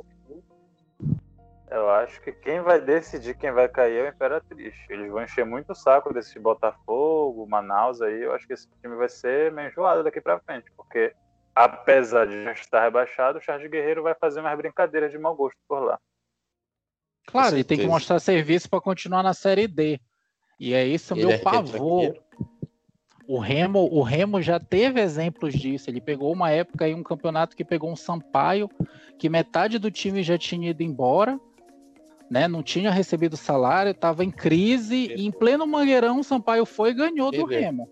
Eu acho que quem vai decidir quem vai cair é o Imperatriz. Eles vão encher muito o saco desse Botafogo, Manaus aí. Eu acho que esse time vai ser meio enjoado daqui pra frente, porque apesar de já estar rebaixado, o Charles Guerreiro vai fazer umas brincadeiras de mau gosto por lá. Claro, ele tem que mostrar serviço para continuar na Série D. E é isso meu é pavor. O Remo, o Remo já teve exemplos disso. Ele pegou uma época aí um campeonato que pegou um Sampaio, que metade do time já tinha ido embora, né? Não tinha recebido salário, estava em crise, e em pleno Mangueirão o Sampaio foi e ganhou do Remo.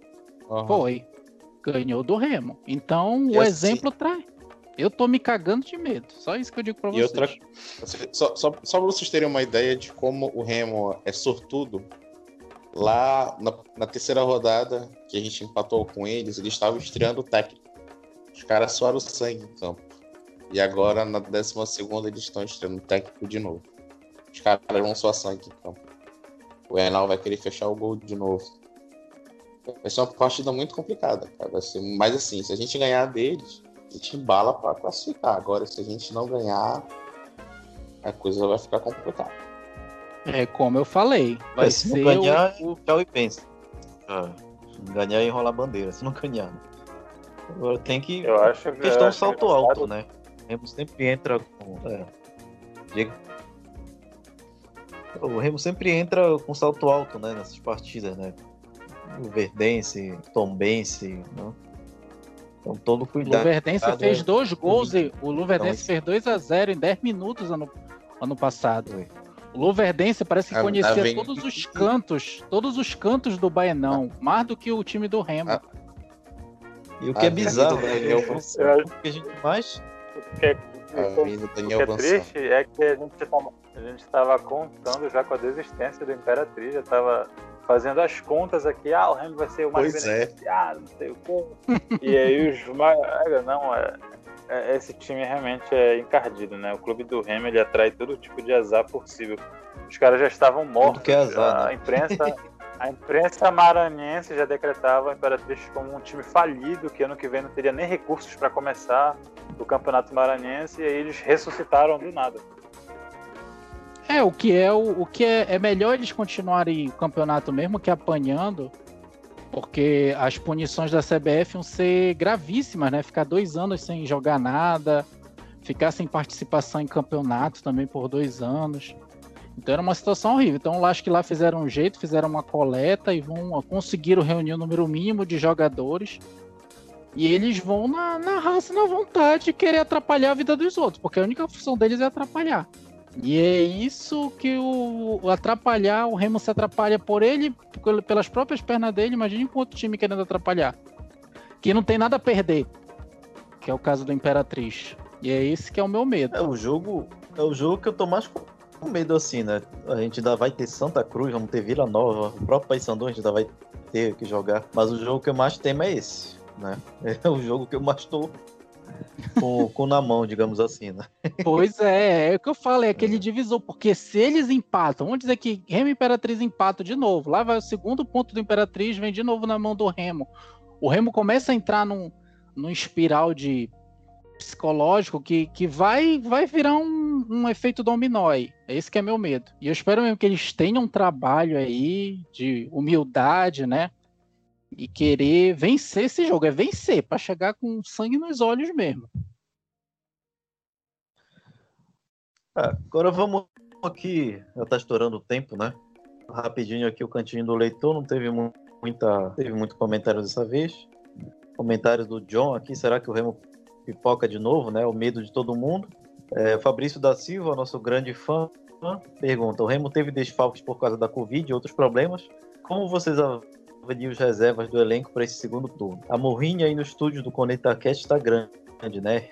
Uhum. Foi. Ganhou do Remo. Então, o assim, exemplo traz. Eu tô me cagando de medo. Só isso que eu digo pra vocês. Só, só, só pra vocês terem uma ideia de como o Remo é sortudo, lá na, na, terceira rodada que a gente empatou com eles, eles estavam estreando o técnico. Os caras suaram sangue em campo. E agora, na décima segunda, eles estão estreando o técnico de novo. Os caras vão suar sangue em campo. O Enal vai querer fechar o gol de novo. Vai ser uma partida muito complicada, cara. Vai ser, mas assim, se a gente ganhar deles, a gente embala para classificar. Agora, se a gente não ganhar, a coisa vai ficar complicada. É como eu falei. Vai se ser não ganhar, o, tchau e pensa. Ah, ganhar e enrolar bandeira, se não ganhar. Agora tem que. Eu acho que. questão acho salto engraçado. alto, né? O Remo sempre entra com. É. O Remo sempre entra com salto alto, né? Nessas partidas, né? O Verdense, Tombense, né? Então todo O cuidado. Luverdense Cuidado, fez é. dois gols e o Luverdense Então, fez 2 a 0 em 10 minutos ano, ano passado. Foi. O Luverdense parece que Ah, conhecia tá vendo? todos os cantos, todos os cantos do Baenão, mais do que o time do Remo. Ah, E o que é A bizarro, né? do Daniel O que a gente mais. O que é, A o que é triste é que a gente tava, a gente estava contando já com a desistência do Imperatriz, já estava fazendo as contas aqui, ah, o Remo vai ser o mais Pois é. beneficiado, não sei o quê. E aí os mais. Não, é, é- esse time realmente é encardido, né? O clube do Remo ele atrai todo tipo de azar possível. Os caras já estavam mortos. que é azar, a né? imprensa. A imprensa maranhense já decretava a Imperatriz como um time falido, que ano que vem não teria nem recursos para começar o Campeonato Maranhense, e aí eles ressuscitaram do nada. É, o que é o, o que é, é melhor eles continuarem o campeonato mesmo que apanhando, porque as punições da CBF vão ser gravíssimas, né? Ficar dois anos sem jogar nada, ficar sem participação em campeonato também por dois anos. Então era uma situação horrível. Então acho que lá fizeram um jeito, fizeram uma coleta e vão conseguiram reunir o número mínimo de jogadores. E eles vão na, na raça, na vontade de querer atrapalhar a vida dos outros, porque a única função deles é atrapalhar. E é isso que o, o atrapalhar, o Remo se atrapalha por ele, pel- pelas próprias pernas dele. Imagine com outro time querendo atrapalhar. Que não tem nada a perder. Que é o caso do Imperatriz. E é esse que é o meu medo. É o jogo. É o jogo que eu tô mais com com medo assim, né? A gente ainda vai ter Santa Cruz, vamos ter Vila Nova, o próprio Paysandu a gente ainda vai ter que jogar. Mas o jogo que eu mais temo é esse, né? É o jogo que eu mais tô com, com na mão, digamos assim, né? Pois é, é o que eu falo, é aquele divisor. Porque se eles empatam, vamos dizer que Remo e Imperatriz empatam de novo. Lá vai o segundo ponto do Imperatriz, vem de novo na mão do Remo. O Remo começa a entrar num, num espiral de psicológico que, que vai, vai virar um, um efeito dominó aí. É esse que é meu medo. E eu espero mesmo que eles tenham um trabalho aí de humildade, né? E querer vencer esse jogo. É vencer, para chegar com sangue nos olhos mesmo. Ah, agora vamos aqui, já tá estourando o tempo, né? Rapidinho aqui o cantinho do leitor, não teve mu- muita, teve muito comentário dessa vez. Comentários do John aqui, será que o Remo pipoca de novo, né? O medo de todo mundo. É, Fabrício da Silva, nosso grande fã, pergunta: o Remo teve desfalques por causa da Covid e outros problemas. Como vocês avaliam as reservas do elenco para esse segundo turno? A morrinha aí no estúdio do ConectaCast está grande, né?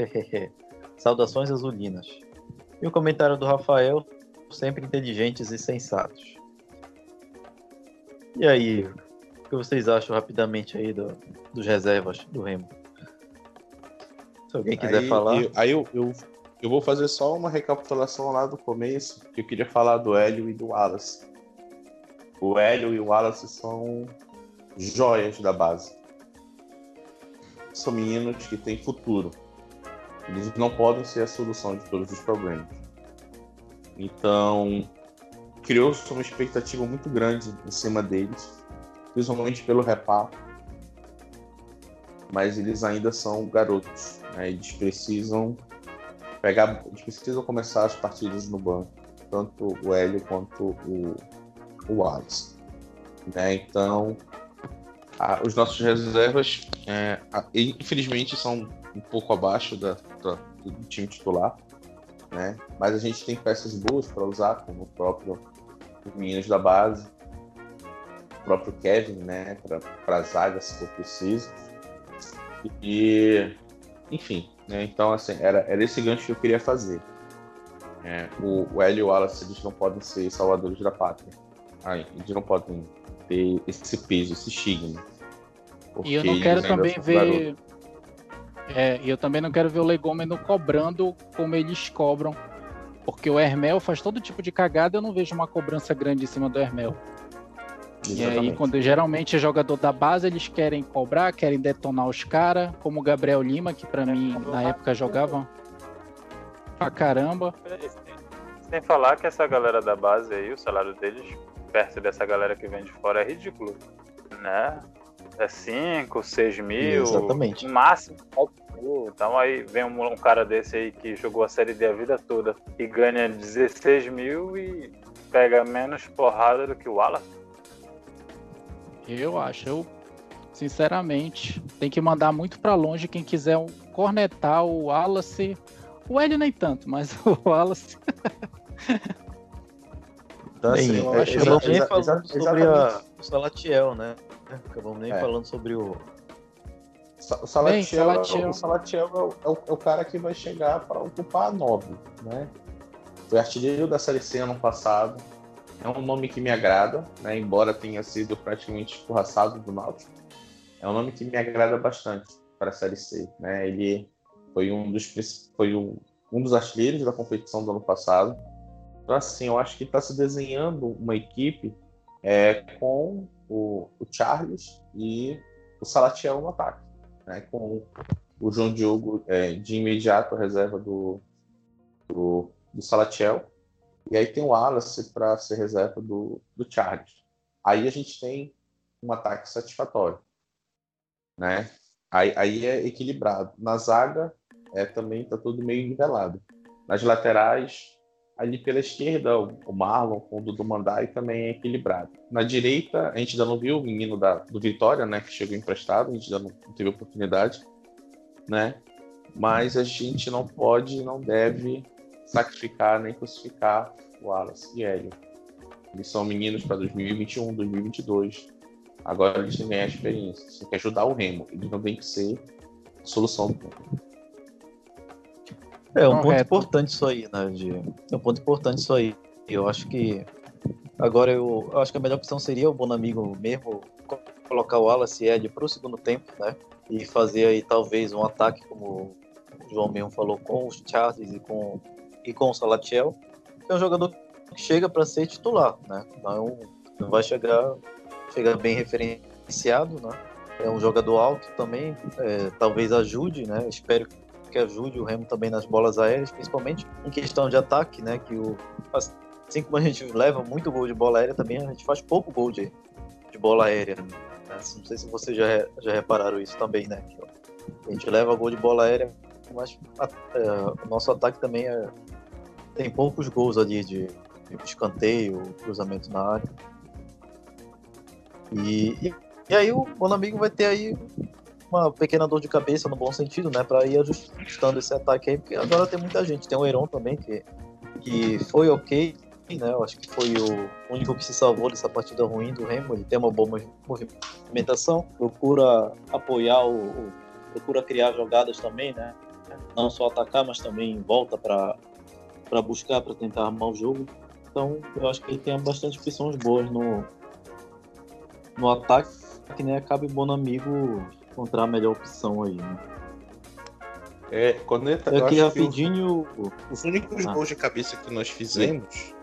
Saudações azulinas. E o comentário do Rafael, sempre inteligentes e sensatos. E aí, o que vocês acham rapidamente aí do- dos reservas do Remo? Se alguém quiser aí, falar. eu- aí eu, eu, eu vou fazer só uma recapitulação lá do começo, que eu queria falar do Hélio e do Wallace. O Hélio e o Wallace são joias da base. São meninos que têm futuro. Eles não podem ser a solução de todos os problemas. Então, criou-se uma expectativa muito grande em cima deles, principalmente pelo reparto. Mas eles ainda são garotos. né? Eles precisam pegar, eles precisam começar as partidas no banco, tanto o Hélio quanto o, o Wallace. Né? Então, a- os nossos reservas, é, a- infelizmente, são um pouco abaixo da, da- do time titular, né? Mas a gente tem peças boas para usar, como o próprio os meninos da base, o próprio Kevin, né? Para zaga, se for preciso. E, enfim, né? Então, assim, era, era esse gancho que eu queria fazer. É, o, o Hélio e o Wallace, eles não podem ser salvadores da pátria. Ai, eles não podem ter esse peso, esse estigma. E eu não quero também ver. É, e eu também não quero ver o Legômeno cobrando como eles cobram. Porque o Hermel faz todo tipo de cagada, eu não vejo uma cobrança grande em cima do Hermel. E aí, quando geralmente é jogador da base, eles querem cobrar, querem detonar os caras, como o Gabriel Lima, que para mim na época jogava pra caramba. Sem falar que essa galera da base aí, o salário deles, perto dessa galera que vem de fora, é ridículo. Né? É 5, 6 mil. Exatamente. No máximo, 4 mil. Então aí vem um, um, cara desse aí que jogou a série D a vida toda e ganha 16 mil e pega menos porrada do que o Wallace. Eu acho, eu sinceramente, tem que mandar muito para longe quem quiser cornetar o Wallace. O Hélio nem tanto, mas o Wallace. Então, assim, eu acho acabamos nem falando sobre a, o Salatiel, né? Acabamos nem é. falando sobre o. O Salatiel, Bem, Salatiel. o Salatiel é, o, é o cara que vai chegar para ocupar a 9, né? Foi artilheiro da Série C ano passado, é um nome que me agrada, né? embora tenha sido praticamente escorraçado do Náutico. É um nome que me agrada bastante para a Série C. Né? Ele foi um dos, foi um, um dos artilheiros da competição do ano passado. Então, assim, eu acho que está se desenhando uma equipe é, com o, o, Charles e o Salatiel no ataque. Né? Com o João Diogo é, de imediato reserva do, do, do Salatiel e aí tem o Wallace para ser reserva do, do Charles. Aí a gente tem um ataque satisfatório. Né? Aí, aí é equilibrado. Na zaga é também está tudo meio nivelado. Nas laterais, ali pela esquerda, o Marlon com o Dudu Mandai também é equilibrado. Na direita, a gente ainda não viu o menino da, do Vitória, né, que chegou emprestado, a gente ainda não teve oportunidade, né? Mas a gente não pode, não deve sacrificar nem crucificar o Wallace e Hélio. Eles são meninos para 2021, 2022. Agora eles têm que ganhar experiência. Eles têm que ajudar o Remo. Eles não têm que ser a solução do mundo. É um ponto importante isso aí, né? De... É um ponto importante isso aí. Eu acho que agora eu, eu acho que a melhor opção seria o Bonamigo mesmo colocar o Wallace e Hélio para o segundo tempo, né? E fazer aí talvez um ataque como o João mesmo falou com os Charles e com e com o Salatiel, é um jogador que chega para ser titular, né? Não, não vai chegar, chegar bem referenciado, né? É um jogador alto também, é, talvez ajude, né? Espero que ajude o Remo também nas bolas aéreas, principalmente em questão de ataque, né? Que o assim como a gente leva muito gol de bola aérea, também a gente faz pouco gol de, de bola aérea. Né? Não sei se vocês já, já repararam isso também, né? a gente leva gol de bola aérea, mas a, é, o nosso ataque também é, tem poucos gols ali de, de escanteio, cruzamento na área. E, e, e aí o Bonamigo vai ter aí uma pequena dor de cabeça no bom sentido, né? Para ir ajustando esse ataque aí, porque agora tem muita gente. Tem o Heron também, que, que foi ok, né? Eu acho que foi o único que se salvou dessa partida ruim do Remo. Ele tem uma boa movimentação, procura apoiar o, o procura criar jogadas também, né? Não só atacar, mas também volta para para buscar, para tentar armar o jogo. Então, eu acho que ele tem bastante opções boas no, no ataque, que nem acaba o Bonamigo encontrar a melhor opção aí. Né? É, quando ele, é aqui rapidinho. Os, os únicos ah. gols de cabeça que nós fizemos, Sim.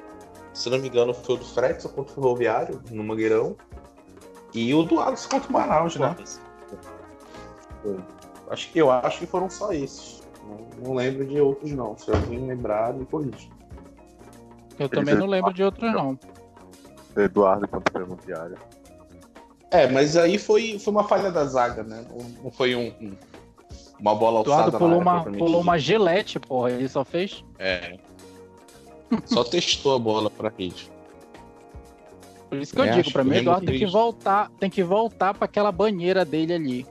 se não me engano, foi o do Fredson contra o Ferroviário, no Mangueirão, e o do Alisson contra o Manaus, né? Foi. Acho que eu acho que foram só esses. Não, lembro de outros, não. Se alguém lembrar, me corrija. Eu também não lembro de outros, não. Eduardo contra o Ferroviária. É, mas aí foi, foi uma falha da zaga, né? Não foi um, um uma bola alçada. Eduardo pulou, uma, pulou uma gilete, porra. Ele só fez. É. Só testou a bola pra rede. Por isso que eu é, digo, pra mim, Eduardo tem que voltar, tem que voltar para aquela banheira dele ali.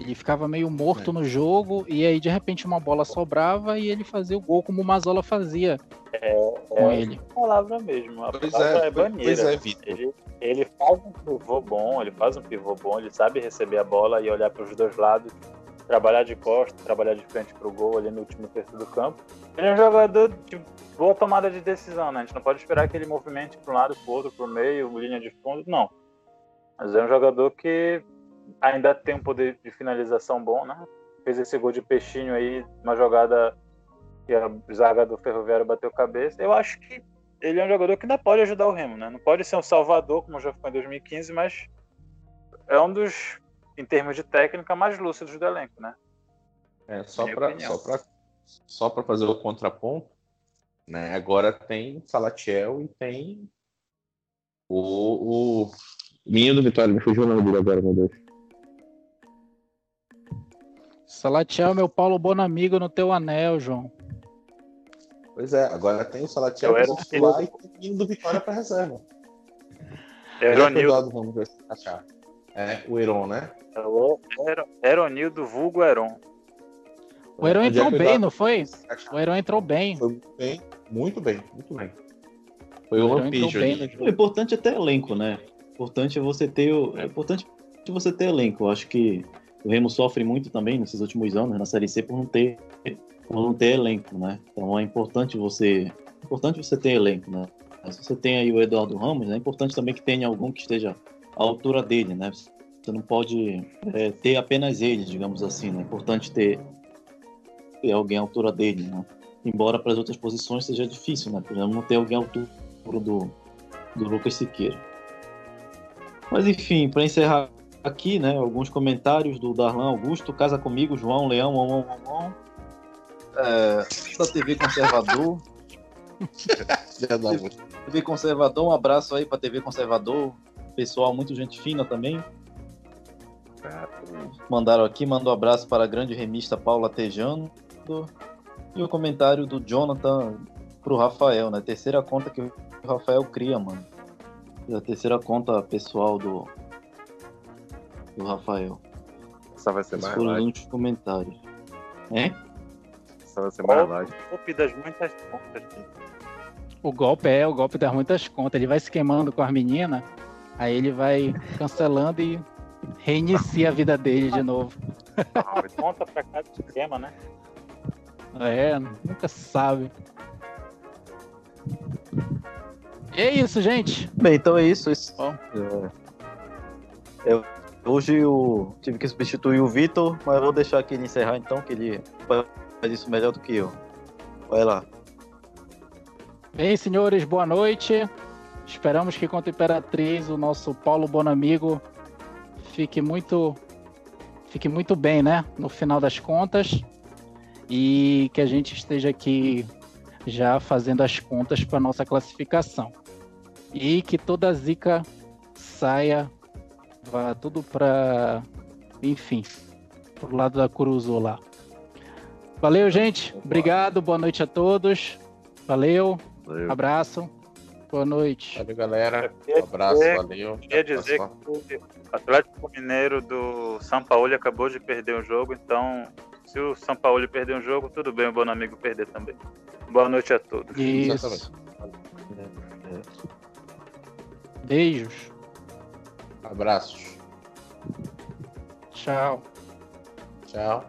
Ele ficava meio morto é. no jogo e aí de repente uma bola sobrava e ele fazia o gol como o Mazola fazia é, com é ele. A palavra mesmo, a pois palavra é, é banheira. Pois é, Vitor. Ele, ele faz um pivô bom, ele faz um pivô bom, ele sabe receber a bola e olhar para os dois lados, trabalhar de costas, trabalhar de frente para o gol ali no último terço do campo. Ele é um jogador de boa tomada de decisão, né? A gente não pode esperar que ele movimente para um lado, para o outro, para o meio, linha de fundo, não. Mas é um jogador que ainda tem um poder de finalização bom, né? Fez esse gol de peixinho aí, uma jogada que a zaga do Ferroviário bateu cabeça. Eu acho que ele é um jogador que ainda pode ajudar o Remo, né? Não pode ser um salvador, como já foi em 2015, mas é um dos, em termos de técnica, mais lúcidos do elenco, né? É, só para só pra, só pra fazer o contraponto, né? Agora tem Salatiel e tem o, o menino do Vitória, me fugiu o nome dele agora, meu Deus. Salatiel, meu Paulo Bonamigo no teu anel, João. Pois é, agora tem o Salatiel para era- titular e tem o menino do Vitória para reserva. É é o o Eduardo Ramos vai encaixar? É, o Heron, né? Ero- Eronildo vulgo Heron. O Heron Onde é entrou o bem, não foi? encaixar? O Heron entrou bem. Foi muito bem, muito bem, muito bem. Foi O o no O importante é ter elenco, né? O importante é você ter o... é importante você ter elenco. Eu acho que o Remo sofre muito também nesses últimos anos na Série C por não ter por não ter elenco, né? Então é importante você é importante você ter elenco, né? Mas se você tem aí o Eduardo Ramos, é importante também que tenha algum que esteja à altura dele, né? Você não pode é, ter apenas ele, digamos assim, né? É importante ter, ter alguém à altura dele, né? Embora para as outras posições seja difícil, né? Por exemplo, não ter alguém à altura do, do Lucas Siqueira. Mas enfim, para encerrar aqui, né? Alguns comentários do Darlan Augusto, casa comigo, João Leão, on, on, on, on. É, da TV Conservador. TV Conservador, um abraço aí pra TV Conservador. Pessoal, muito gente fina também. Mandaram aqui, mandou um abraço para a grande remista Paula Tejano. E o comentário do Jonathan pro Rafael, né? Terceira conta que o Rafael cria, mano. A terceira conta pessoal do, do Rafael. Essa vai ser Esses mais foram os comentários. É? Essa vai ser mais light. Golpe das muitas contas. O golpe é, o golpe dá muitas contas. Ele vai se queimando com as meninas, aí ele vai cancelando e reinicia a vida dele de novo. Conta pra cada esquema, né? É, nunca se sabe. E é isso, gente. Bem, então é isso. isso. Bom. É, eu- hoje eu tive que substituir o Vitor, mas eu vou deixar aqui ele encerrar então, que ele faz isso melhor do que eu. Vai lá. Bem, senhores, boa noite. Esperamos que contra a Imperatriz o nosso Paulo Bonamigo fique muito fique muito bem, né? No final das contas. E que a gente esteja aqui já fazendo as contas para nossa classificação. E que toda a zica saia, vá tudo para, enfim, pro lado da Curuzu lá. Valeu, gente. Obrigado. Boa noite a todos. Valeu. Valeu. Abraço. Boa noite. Valeu, galera. Um abraço, dizer- valeu. Queria dizer que o Atlético Mineiro do São Paulo acabou de perder um jogo, então se o São Paulo perder um jogo, tudo bem o Bonamigo perder também. Boa noite a todos. Isso. Exatamente. Beijos. Abraços. Tchau. Tchau.